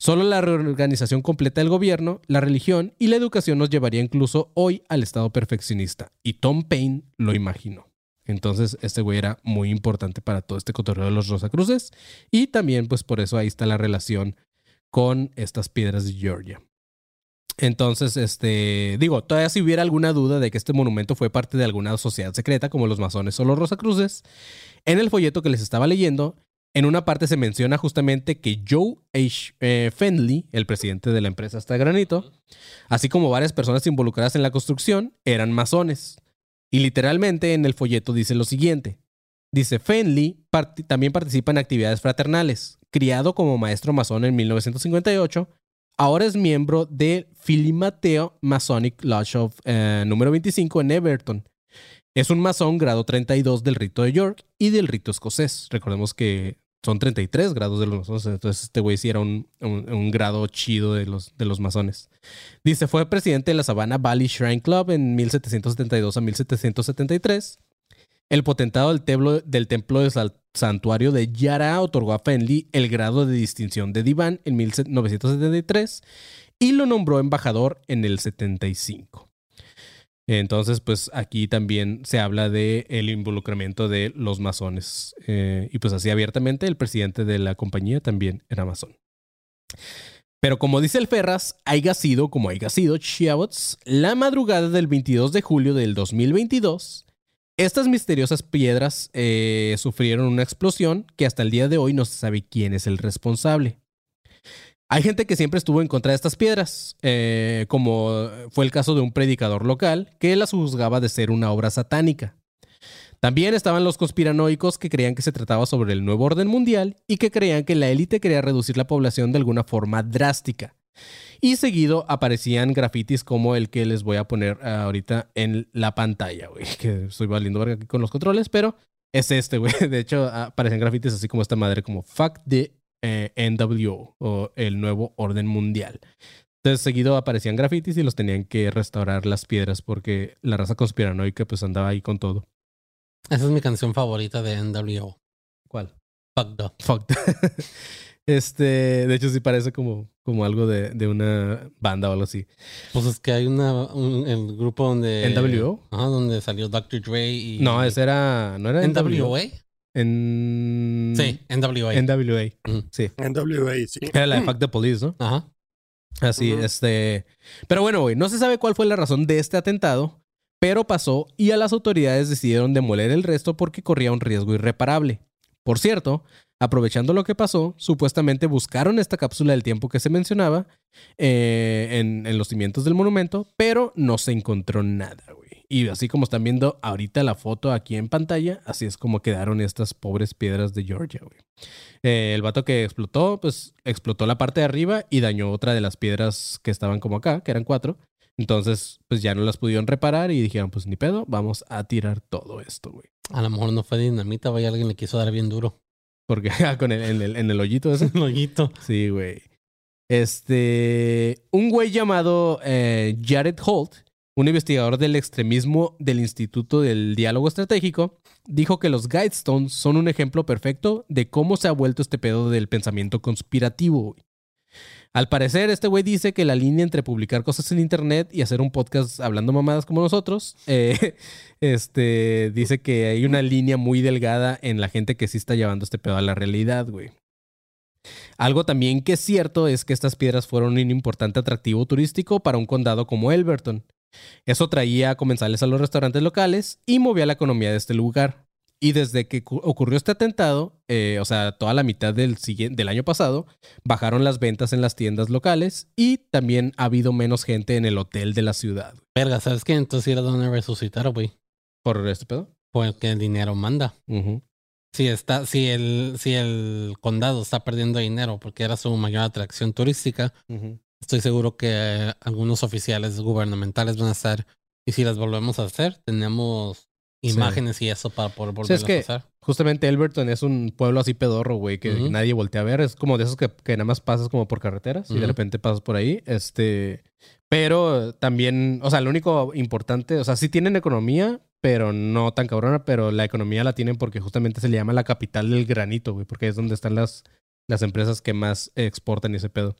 Solo la reorganización completa del gobierno, la religión y la educación nos llevaría incluso hoy al estado perfeccionista. Y Tom Paine lo imaginó. Entonces, este güey era muy importante para todo este cotorreo de los Rosacruces. Y también, pues por eso ahí está la relación con estas piedras de Georgia. Entonces, este, digo, todavía si hubiera alguna duda de que este monumento fue parte de alguna sociedad secreta, como los masones o los Rosacruces, en el folleto que les estaba leyendo, en una parte se menciona justamente que Joe H. eh, Fendley, el presidente de la empresa hasta granito, así como varias personas involucradas en la construcción, eran masones. Y literalmente en el folleto dice lo siguiente. Dice, Fenley también participa en actividades fraternales. Criado como maestro masón en 1958, ahora es miembro de Filimateo Masonic Lodge of, eh, número 25 en Everton. Es un masón grado 32 del rito de York y del rito escocés. Recordemos que son 33 grados de los masones, entonces este güey sí era un, un- grado chido de los, de los masones. Dice, fue presidente de la Savannah Valley Shrine Club en 1772 a 1773. El potentado del templo, del templo sal- santuario de Yara otorgó a Fenley el grado de distinción de diván en 1973 y lo nombró embajador en el 75. Entonces, pues aquí también se habla de el involucramiento de los masones. Eh, y pues así abiertamente, el presidente de la compañía también era masón. Pero como dice el Ferras, haya sido como haya sido, chavos, la madrugada del 22 de julio del 2022, estas misteriosas piedras eh, sufrieron una explosión que hasta el día de hoy no se sabe quién es el responsable. Hay gente que siempre estuvo en contra de estas piedras, eh, como fue el caso de un predicador local que las juzgaba de ser una obra satánica. También estaban los conspiranoicos que creían que se trataba sobre el nuevo orden mundial y que creían que la élite quería reducir la población de alguna forma drástica. Y seguido aparecían grafitis como el que les voy a poner ahorita en la pantalla, güey. Que estoy valiendo verga aquí con los controles, pero es este, güey. De hecho, aparecen grafitis así como esta madre, como Fuck the eh, NWO o el nuevo orden mundial. Entonces, seguido aparecían grafitis y los tenían que restaurar las piedras porque la raza conspiranoica pues andaba ahí con todo. Esa es mi canción favorita de NWO. ¿Cuál? Fuck the. Fuck the- Este, de hecho, sí parece como, como algo de, de una banda o algo así. Pues es que hay una, un, el grupo donde... ¿NWO? Ajá, donde salió Dr. Dre y... No, ese era. ¿No era NWA? En... Sí, NWA. NWA. Sí. NWA, sí. Era la de Fuck the Police, ¿no? Ajá. Así, este. Pero bueno, güey, no se sabe cuál fue la razón de este atentado, pero pasó y a las autoridades decidieron demoler el resto porque corría un riesgo irreparable. Por cierto, aprovechando lo que pasó, supuestamente buscaron esta cápsula del tiempo que se mencionaba eh, en, en los cimientos del monumento, pero no se encontró nada, güey. Y así como están viendo ahorita la foto aquí en pantalla, así es como quedaron estas pobres piedras de Georgia, güey. Eh, el vato que explotó, pues explotó la parte de arriba y dañó otra de las piedras que estaban como acá, que eran cuatro, Entonces, pues ya no las pudieron reparar y dijeron, pues ni pedo, vamos a tirar todo esto, güey. A lo mejor no fue dinamita, vaya, alguien le quiso dar bien duro. Porque con el, en, el, en el hoyito ese. Un hoyito. Sí, güey. Este, un güey llamado eh, Jared Holt, un investigador del extremismo del Instituto del Diálogo Estratégico, dijo que los Guidestones son un ejemplo perfecto de cómo se ha vuelto este pedo del pensamiento conspirativo. Al parecer, este güey dice que la línea entre publicar cosas en internet y hacer un podcast hablando mamadas como nosotros, eh, este, dice que hay una línea muy delgada en la gente que sí está llevando este pedo a la realidad, güey. Algo también que es cierto es que estas piedras fueron un importante atractivo turístico para un condado como Elberton. Eso traía comensales a los restaurantes locales y movía la economía de este lugar. Y desde que cu- ocurrió este atentado, eh, o sea, toda la mitad del, del año pasado, bajaron las ventas en las tiendas locales y también ha habido menos gente en el hotel de la ciudad. Verga, ¿sabes qué? Entonces era donde resucitar, güey. ¿Por este pedo? Porque el dinero manda. Ujú. Si está, si el, si el condado está perdiendo dinero porque era su mayor atracción turística, Ujú. Estoy seguro que eh, algunos oficiales gubernamentales van a estar. Y si las volvemos a hacer, tenemos Sí. imágenes y eso para poder Sí, volverlas es que a hacer. justamente Elberton es un pueblo así pedorro, güey, que nadie voltea a ver. Es como de esos que, que nada más pasas como por carreteras y de repente pasas por ahí. Este, pero también, o sea, lo único importante, o sea, sí tienen economía, pero no tan cabrona, pero la economía la tienen porque justamente se le llama la capital del granito, güey, porque es donde están las, las empresas que más exportan ese pedo.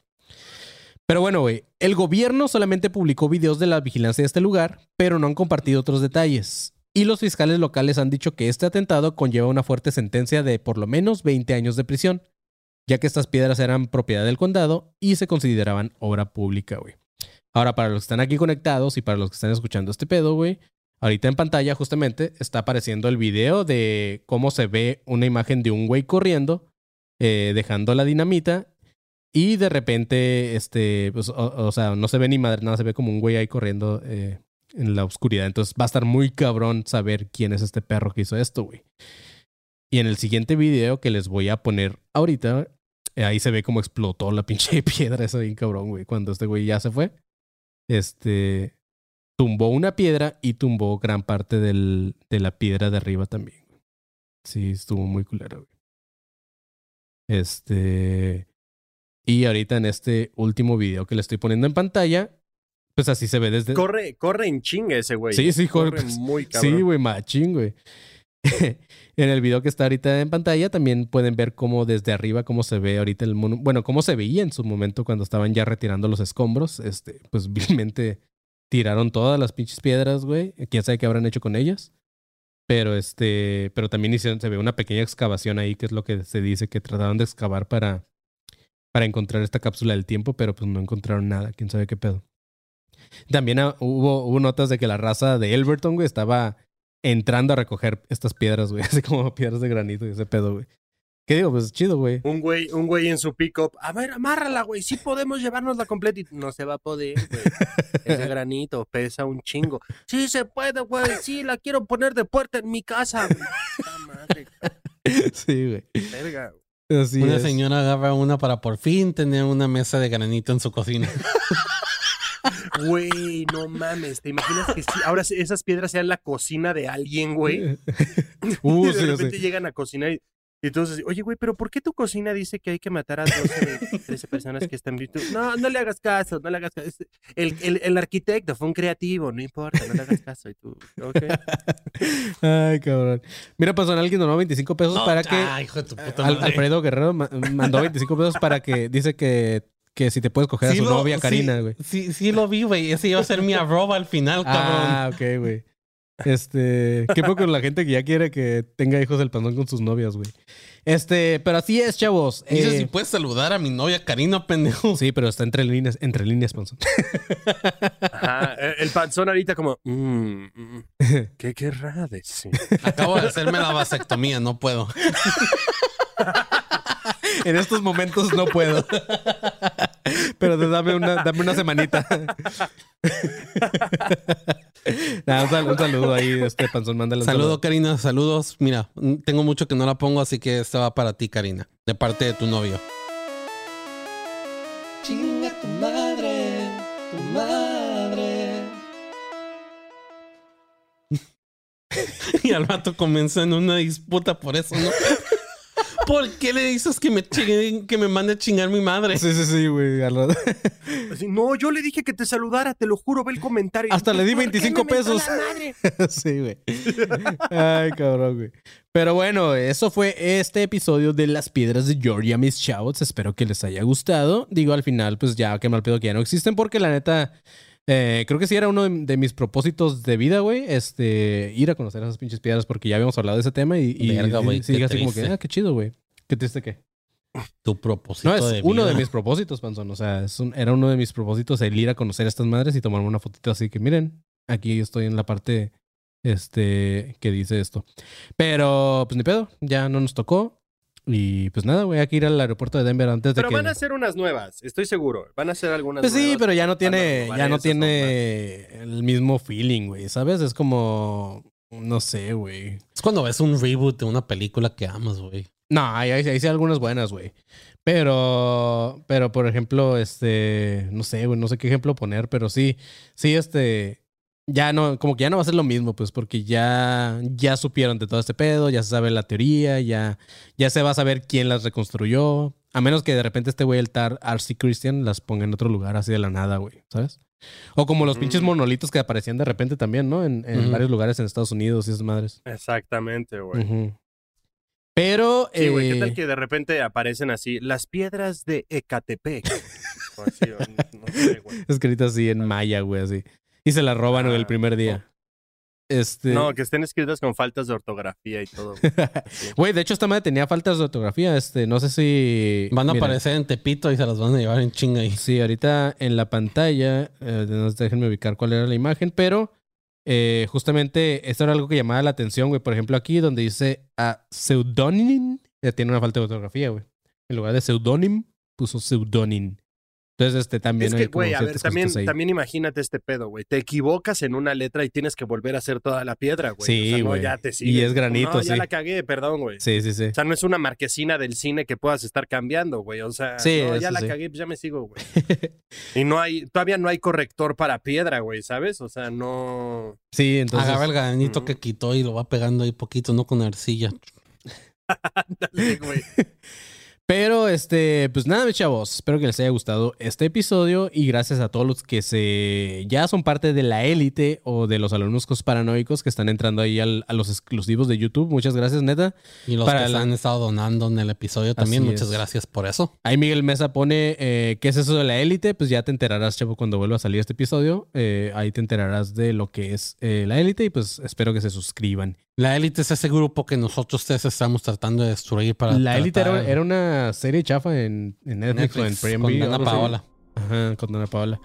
Pero bueno, güey, el gobierno solamente publicó videos de la vigilancia de este lugar, pero no han compartido otros detalles. Y los fiscales locales han dicho que este atentado conlleva una fuerte sentencia de por lo menos 20 años de prisión, ya que estas piedras eran propiedad del condado y se consideraban obra pública, güey. Ahora, para los que están aquí conectados y para los que están escuchando este pedo, güey, ahorita en pantalla justamente está apareciendo el video de cómo se ve una imagen de un güey corriendo, eh, dejando la dinamita y de repente, este, pues, o, sea, no se ve ni madre, nada, se ve como un güey ahí corriendo eh, en la oscuridad. Entonces va a estar muy cabrón saber quién es este perro que hizo esto, güey. Y en el siguiente video que les voy a poner ahorita, eh, ahí se ve cómo explotó la pinche piedra esa bien cabrón, güey. Cuando este güey ya se fue, este, tumbó una piedra y tumbó gran parte del, de la piedra de arriba también. Sí, estuvo muy culero, güey. Este. Y ahorita en este último video que le estoy poniendo en pantalla, pues así se ve desde. Corre, corre en chinga ese güey. Sí, sí, corre, corre pues, muy cabrón. Sí, güey, machín, güey. en el video que está ahorita en pantalla también pueden ver cómo desde arriba, cómo se ve ahorita el mono. Bueno, cómo se veía en su momento cuando estaban ya retirando los escombros. Este, pues vilmente tiraron todas las pinches piedras, güey. Quién sabe qué habrán hecho con ellas. Pero este, pero también hicieron, se ve una pequeña excavación ahí, que es lo que se dice que trataron de excavar para, para encontrar esta cápsula del tiempo, pero pues no encontraron nada. Quién sabe qué pedo. También ah, hubo, hubo notas de que la raza de Elberton, güey, estaba entrando a recoger estas piedras, güey. Así como piedras de granito y ese pedo, güey. ¿Qué digo? Pues chido, güey. Un güey, un güey en su pick-up. A ver, amárrala, güey. Sí podemos llevárnosla completa. Y no se va a poder, güey. Es de granito, pesa un chingo. Sí se puede, güey. Sí, la quiero poner de puerta en mi casa. güey. Madre, sí, güey. verga. Así una es. señora agarra una para por fin tener una mesa de granito en su cocina. Güey, no mames. ¿Te imaginas que sí? ahora esas piedras sean la cocina de alguien, güey? Uh, y de sí, repente sí. llegan a cocinar y, y entonces, oye, güey, pero ¿por qué tu cocina dice que hay que matar a 12, 13 personas que están vivos? No, no le hagas caso, no le hagas caso. El, el, el arquitecto fue un creativo, no importa, no le hagas caso. Y tú, ok. Ay, cabrón. Mira, pasó alguien donó 25 pesos No, para que. ay, hijo de tu puta Al- madre. Alfredo Guerrero ma- mandó 25 pesos para que. Dice que, que si te puedes coger a Sí su lo- novia, sí- Karina, güey. Sí, sí lo vi, güey. Ese iba a ser mi arroba al final, cabrón. Ah, ok, güey. Este, qué poco la gente que ya quiere que tenga hijos del panzón con sus novias, güey. Este, pero así es, chavos. Dice Eh, si puedes saludar a mi novia Karina, pendejo. Sí, pero está entre líneas, entre líneas, panzón. Ajá, el- el panzón ahorita como, mm, mm, ¿qué querrá decir? Acabo de hacerme la vasectomía, no puedo. en estos momentos no puedo. Pero dame una, dame una semanita. Un, saludo, ahí, este Panzón, mándale un saludo. Saludo, Karina, saludos. Mira, tengo mucho que no la pongo, así que esta va para ti, Karina, de parte de tu novio. Chinga tu madre, tu madre. y al rato comenzó en una disputa por eso, ¿no? ¿Por qué le dices que me chingue- que me mande a chingar mi madre? Sí, sí, sí, güey. no, yo le dije que te saludara, te lo juro, ve el comentario. Hasta le di ¿Por qué 25 me mentó pesos. sí, güey. Ay, cabrón, güey. Pero bueno, eso fue este episodio de Las Piedras de Georgia, mis chavos. Espero que les haya gustado. Digo, al final, pues ya, qué mal pedo que ya no existen, porque la neta, eh, creo que sí era uno de, de mis propósitos de vida, güey. Este, ir a conocer esas pinches piedras, porque ya habíamos hablado de ese tema y, y Verga, güey, sí, así como que, ah, qué chido, güey. Qué triste que. Tu propósito No, es de uno vida. de mis propósitos, Panzón. O sea, es un- era uno de mis propósitos el ir a conocer a estas madres y tomarme una fotito así que miren, aquí estoy en la parte este que dice esto. Pero pues ni pedo, ya no nos tocó. Y pues nada, güey, hay que ir al aeropuerto de Denver antes de Pero que. van a hacer unas nuevas, estoy seguro. Van a hacer algunas Pues sí, nuevas. pero ya no tiene, ya no tiene el mismo feeling, güey. ¿Sabes? Es como. No sé, güey. Es cuando ves un reboot de una película que amas, güey. No, hay, hay, hay sí algunas buenas, güey. Pero, pero por ejemplo, este, no sé, güey, no sé qué ejemplo poner, pero sí, sí, este, ya no, como que ya no va a ser lo mismo, pues, porque ya, ya supieron de todo este pedo, ya se sabe la teoría, ya, ya se va a saber quién las reconstruyó, a menos que de repente este güey, el Tar RC Christian, las ponga en otro lugar así de la nada, güey, ¿sabes? O como los pinches Mm. monolitos que aparecían de repente también, ¿no? En, varios lugares en Estados Unidos y esas madres. Exactamente, güey. Pero, Sí, güey, ¿qué eh, tal que de repente aparecen así las piedras de Ecatepec? O así, no sé, güey. Escrito así en maya, güey, así. Y se la roban güey, el Ah, primer día. Este. No, que estén escritas con faltas de ortografía y todo. güey. De hecho, esta madre tenía faltas de ortografía. Este, no sé si. Van a Mira, aparecer en Tepito y se las van a llevar en chinga ahí. Sí, ahorita en la pantalla. eh, no déjenme ubicar cuál era la imagen, pero. eh, justamente esto era algo que llamaba la atención, güey. Por ejemplo, aquí donde dice a pseudonym, ya tiene una falta de ortografía, güey. En lugar de pseudonym, puso pseudonym. Entonces, este también Es hay que, güey, a ver, también, también imagínate este pedo, güey. Te equivocas en una letra y tienes que volver a hacer toda la piedra, güey. Sí, o sea, no, güey. ya te Y sigues. es granito, No, ya sí. la cagué, perdón, güey. Sí, sí, sí. O sea, no es una marquesina del cine que puedas estar cambiando, güey. O sea, Sí, no, ya la sí. cagué, pues ya me sigo, güey. y no hay, todavía no hay corrector para piedra, güey, ¿sabes? O sea, no. Sí, entonces. Agarra el granito que quitó y lo va pegando ahí poquito, no con arcilla. Ándale, güey. Pero este, pues nada, mis chavos. Espero que les haya gustado este episodio. Y gracias a todos los que se ya son parte de la élite o de los alumnos paranoicos que están entrando ahí al- a los exclusivos de YouTube. Muchas gracias, neta. Y los Para que la- han estado donando en el episodio también, Así muchas es. gracias por eso. Ahí Miguel Mesa pone eh, qué es eso de la élite. Pues ya te enterarás, chavo, cuando vuelva a salir este episodio. Eh, ahí te enterarás de lo que es eh, la élite. Y pues espero que se suscriban. La élite es ese grupo que nosotros tres estamos tratando de destruir para. La élite era, una serie chafa en, en Netflix, o en Prime con Dana. Paola. Ajá, con Dana Paola.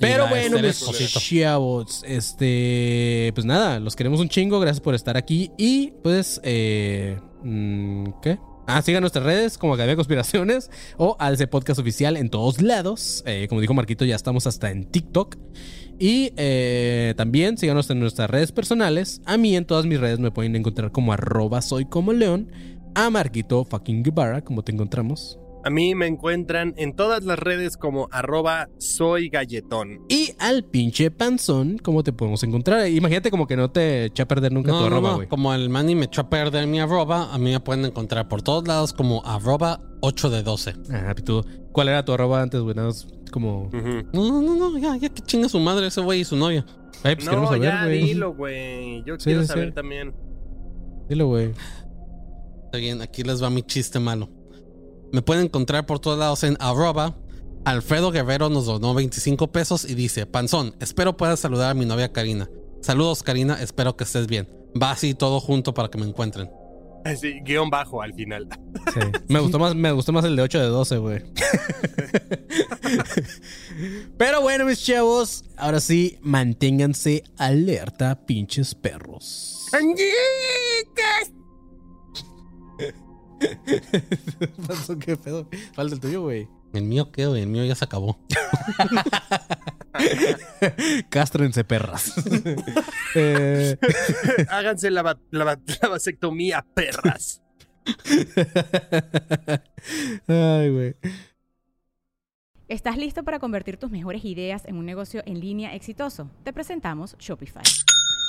Pero bueno, mis chavos, este, pues nada, los queremos un chingo, gracias por estar aquí y pues, eh, mm, ¿qué? Ah, sigan nuestras redes como Academia de Conspiraciones o Alce Podcast Oficial en todos lados. Eh, como dijo Marquito, ya estamos hasta en TikTok. Y eh, también síganos en nuestras redes personales. A mí en todas mis redes me pueden encontrar como arroba soy como león. A Marquito fucking Guevara, como te encontramos. A mí me encuentran en todas las redes como arroba soy galletón. Y al pinche panzón, ¿cómo te podemos encontrar? Imagínate como que no te echa a perder nunca No, tu no, arroba, no. güey. Como el Manny me echó a perder mi arroba, a mí me pueden encontrar por todos lados como arroba 8 de 12. Ah, pitudo. ¿Cuál era tu arroba antes, güey? Como... Ujú. No, no, no, ya, ya que chinga su madre ese güey y su novia. Ay, pues queremos No, saber, ya dilo, güey. Yo Sí, quiero sí, saber sí. también. Dilo, güey. Está bien, aquí les va mi chiste malo. Me pueden encontrar por todos lados en arroba. Alfredo Guerrero nos donó 25 pesos y dice, Panzón, espero puedas saludar a mi novia Karina. Saludos Karina, espero que estés bien. Va así todo junto para que me encuentren. Sí, guion bajo al final. Sí. Me gustó más, me gustó más el de 8 de 12, güey. Pero bueno, mis chavos, ahora sí, manténganse alerta, pinches perros. ¿Qué pedo? Falta el tuyo, güey. El mío qué, güey? el mío ya se acabó. Castrense, perras. Eh, Háganse la, la, la vasectomía, perras. Ay, güey. ¿Estás listo para convertir tus mejores ideas en un negocio en línea exitoso? Te presentamos Shopify.